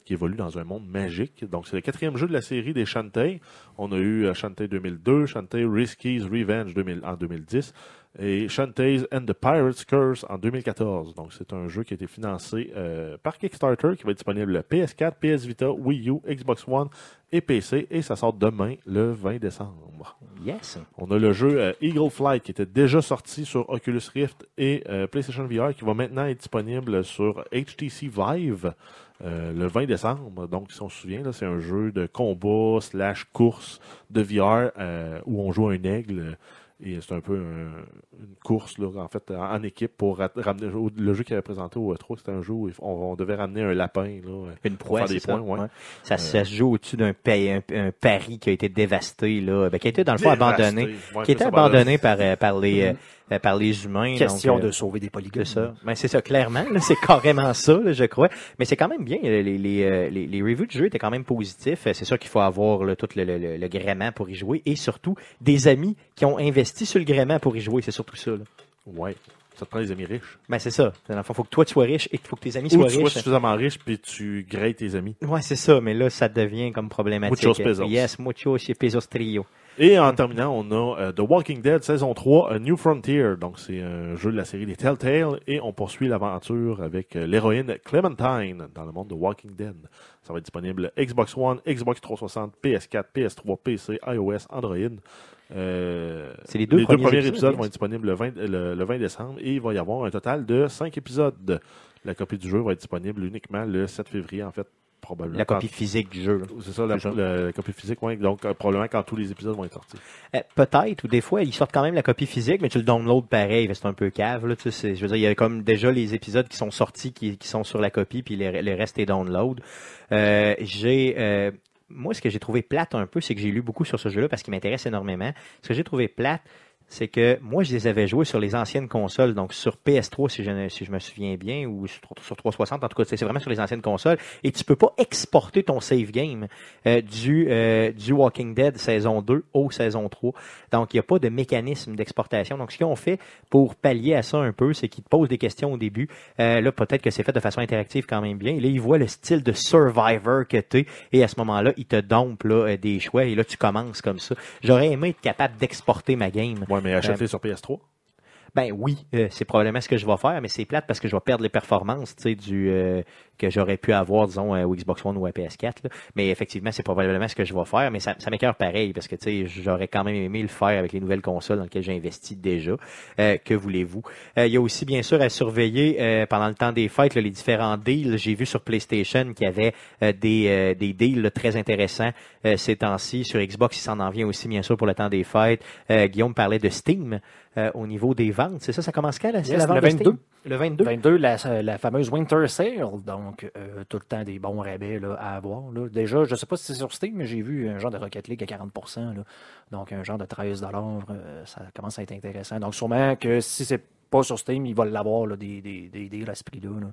évolue dans un monde magique. Donc, c'est le quatrième jeu de la série des Shantae. On a eu Shantae 2002, Shantae Risky's Revenge 2000 en 2010 et Shantae's and the Pirate's Curse en 2014. Donc, c'est un jeu qui a été financé euh, par Kickstarter, qui va être disponible PS4, PS Vita, Wii U, Xbox One et PC, et ça sort demain, le 20 décembre. Yes. On a le jeu euh, Eagle Flight qui était déjà sorti sur Oculus Rift et euh, PlayStation VR qui va maintenant être disponible sur HTC Vive euh, le 20 décembre. Donc, si on se souvient, c'est un jeu de combat slash course de VR euh, où on joue un aigle. Et c'est un peu un- une course là, en fait en, en équipe pour ra- ramener le jeu qui avait présenté au E3, c'était un jeu où on, on devait ramener un lapin là, Une pour proie, faire c'est des ça. points, ouais. ouais. Ça, ça se joue au-dessus d'un pa- un, un pari qui a été dévasté, là, ben, qui a été dans le fond abandonné, Ouais, qui a été ça, ben, abandonné par, euh, par, les, euh, par les humains. Question donc, euh, de sauver des polygones. C'est ça. Ben, c'est ça, clairement. là, C'est carrément ça, là, je crois. Mais c'est quand même bien. Les, les, les, euh, les, reviews du jeu étaient quand même positifs. C'est sûr qu'il faut avoir là, tout le, le, le, le gréement pour y jouer et surtout des amis qui ont investi sur le gréement pour y jouer. C'est surtout ça. Là. Ouais. Ça te prend des amis riches. Ben, c'est ça. Dans le fond, faut que toi tu sois riche et qu'il faut que tes amis Ou soient tu sois riches. suffisamment riche puis tu graies tes amis. Ouais, c'est ça. Mais là, ça devient comme problématique. Muchos pesos. Yes, muchos et pesos trio. Et en terminant, on a euh, The Walking Dead saison 3, A New Frontier. Donc, c'est un jeu de la série des Telltale. Et on poursuit l'aventure avec euh, l'héroïne Clementine dans le monde de Walking Dead. Ça va être disponible Xbox One, Xbox 360, PS4, PS3, PC, iOS, Android. Euh, C'est les deux premiers épisodes, épisodes yes. vont être disponibles le 20, le, le 20 décembre et il va y avoir un total de 5 épisodes. La copie du jeu va être disponible uniquement le 7 février, en fait, probablement. La quand- copie physique du jeu. C'est ça, la, copie physique, ouais. Donc, euh, probablement quand tous les épisodes vont être sortis. Euh, Peut-être, ou des fois, ils sortent quand même la copie physique, mais tu le downloads pareil, c'est un peu cave. Là, tu sais, je veux dire, il y a comme déjà les épisodes qui sont sortis, qui, qui sont sur la copie, puis les, les restes est download. Euh, j'ai, euh, moi, ce que j'ai trouvé plate un peu, c'est que j'ai lu beaucoup sur ce jeu-là parce qu'il m'intéresse énormément. Ce que j'ai trouvé plate, c'est que moi, je les avais joués sur les anciennes consoles, donc sur PS3, si je, me souviens bien, ou sur, sur 360, en tout cas, c'est vraiment sur les anciennes consoles, et tu peux pas exporter ton save game euh, du, euh, du Walking Dead saison 2 au saison 3. Donc, il n'y a pas de mécanisme d'exportation. Donc, ce qu'ils ont fait pour pallier à ça un peu, c'est qu'ils te posent des questions au début. Euh, là, peut-être que c'est fait de façon interactive quand même bien. Là, ils voient le style de Survivor que tu es, et à ce moment-là, ils te dompent là, euh, des choix, et là, tu commences comme ça. J'aurais aimé être capable d'exporter ma game. Ouais, mais achetez sur PS3. Ben oui, euh, c'est probablement ce que je vais faire, mais c'est plate parce que je vais perdre les performances, du euh, que j'aurais pu avoir, disons, euh, Xbox One ou à PS4. là. Mais effectivement, c'est probablement ce que je vais faire, mais ça, ça m'écœure pareil parce que j'aurais quand même aimé le faire avec les nouvelles consoles dans lesquelles j'ai investi déjà. Euh, que voulez-vous? Euh, Il y a aussi bien sûr à surveiller euh, pendant le temps des fêtes là, les différents deals. J'ai vu sur PlayStation qu'il y avait des des deals là, très intéressants ces temps-ci. Sur Xbox, il s'en en vient aussi bien sûr pour le temps des fêtes. Guillaume parlait de Steam. Euh, au niveau des ventes, c'est ça, ça commence quand Yes, la vente le de 22. Steam? Le 22. 22, la, la fameuse Winter Sale, donc euh, tout le temps des bons rabais là, à avoir. Là. Déjà, je ne sais pas si c'est sur Steam, mais j'ai vu un genre de Rocket League à 40%, là. donc un genre de 13 euh, ça commence à être intéressant. Donc sûrement que si c'est pas sur Steam, il va l'avoir des, des, des deals à ce prix-là. là.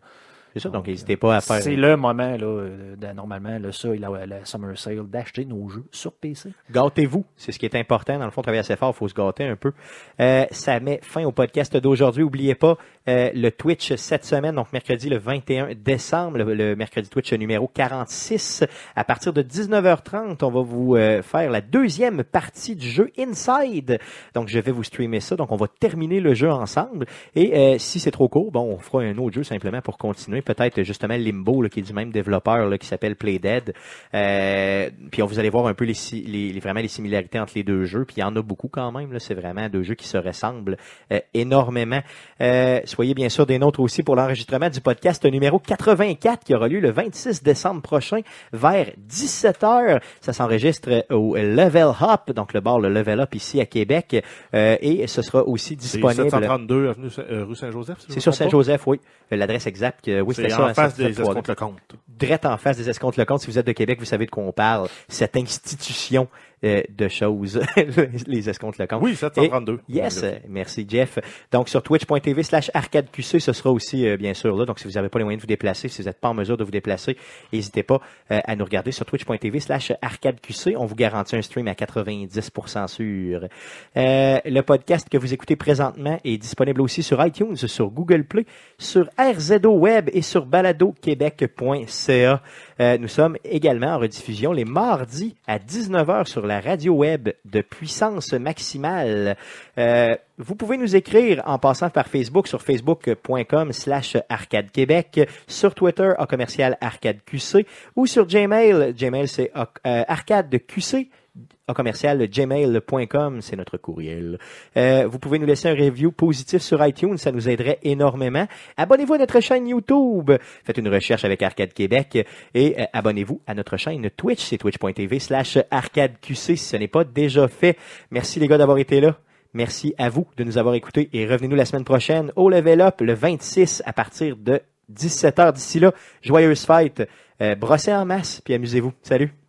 C'est ça, donc Donc, n'hésitez pas à faire. C'est le moment, là, euh, de- normalement, là, ça la, la Summer Sale, d'acheter nos jeux sur PC. Gâtez-vous, c'est ce qui est important. Dans le fond, travailler assez fort, il faut se gâter un peu. Euh, ça met fin au podcast d'aujourd'hui. Oubliez pas euh, le Twitch cette semaine, donc mercredi le 21 décembre, le, le mercredi Twitch numéro 46. À partir de 19h30, on va vous euh, faire la deuxième partie du jeu Inside. Donc, je vais vous streamer ça. Donc, on va terminer le jeu ensemble. Et euh, si c'est trop court, bon, on fera un autre jeu simplement pour continuer. Peut-être justement Limbo, là, qui est du même développeur, là, qui s'appelle Playdead. Euh, puis on vous allez voir un peu les, les, les- vraiment les similarités entre les deux jeux. Puis il y en a beaucoup quand même. C'est vraiment deux jeux qui se ressemblent euh, énormément. Euh, soyez bien sûr des nôtres aussi pour l'enregistrement du podcast numéro 84 qui aura lieu le 26 décembre prochain vers 17h. Ça s'enregistre au Level Up, donc le bar le Level Up ici à Québec. Euh, et ce sera aussi C'est disponible. 732 avenue euh, rue Saint-Joseph. si C'est sur? Saint-Joseph, oui. Euh, L'adresse exacte, euh, oui, C'est en face des 773. escomptes le compte. Drette en face des escomptes le compte. Si vous êtes de Québec, vous savez de quoi on parle. Cette institution euh, de choses, les escomptes le compte. Oui, 732. Yes, euh, merci Jeff. Donc sur twitch.tv slash arcadeqc, ce sera aussi euh, bien sûr là. Donc si vous n'avez pas les moyens de vous déplacer, si vous n'êtes pas en mesure de vous déplacer, n'hésitez pas euh, à nous regarder sur twitch.tv slash arcadeqc. On vous garantit un stream à 90% sûr. Euh, le podcast que vous écoutez présentement est disponible aussi sur iTunes, sur Google Play, sur RZO Web et sur baladoquebec.ca. Euh, nous sommes également en rediffusion les mardis à 19h sur la radio web de puissance maximale. Euh, vous pouvez nous écrire en passant par Facebook sur facebook.com slash arcade québec, sur Twitter en commercial arcade QC ou sur Gmail. Gmail c'est euh, arcade QC commercial gmail.com, c'est notre courriel. Euh, vous pouvez nous laisser un review positif sur iTunes, ça nous aiderait énormément. Abonnez-vous à notre chaîne YouTube, faites une recherche avec Arcade Québec et euh, abonnez-vous à notre chaîne Twitch, c'est twitch.tv slash arcadeqc si ce n'est pas déjà fait. Merci les gars d'avoir été là. Merci à vous de nous avoir écoutés et revenez-nous la semaine prochaine au Level Up le 26 à partir de 17h. D'ici là, joyeuse fête, euh, brossez en masse puis amusez-vous. Salut!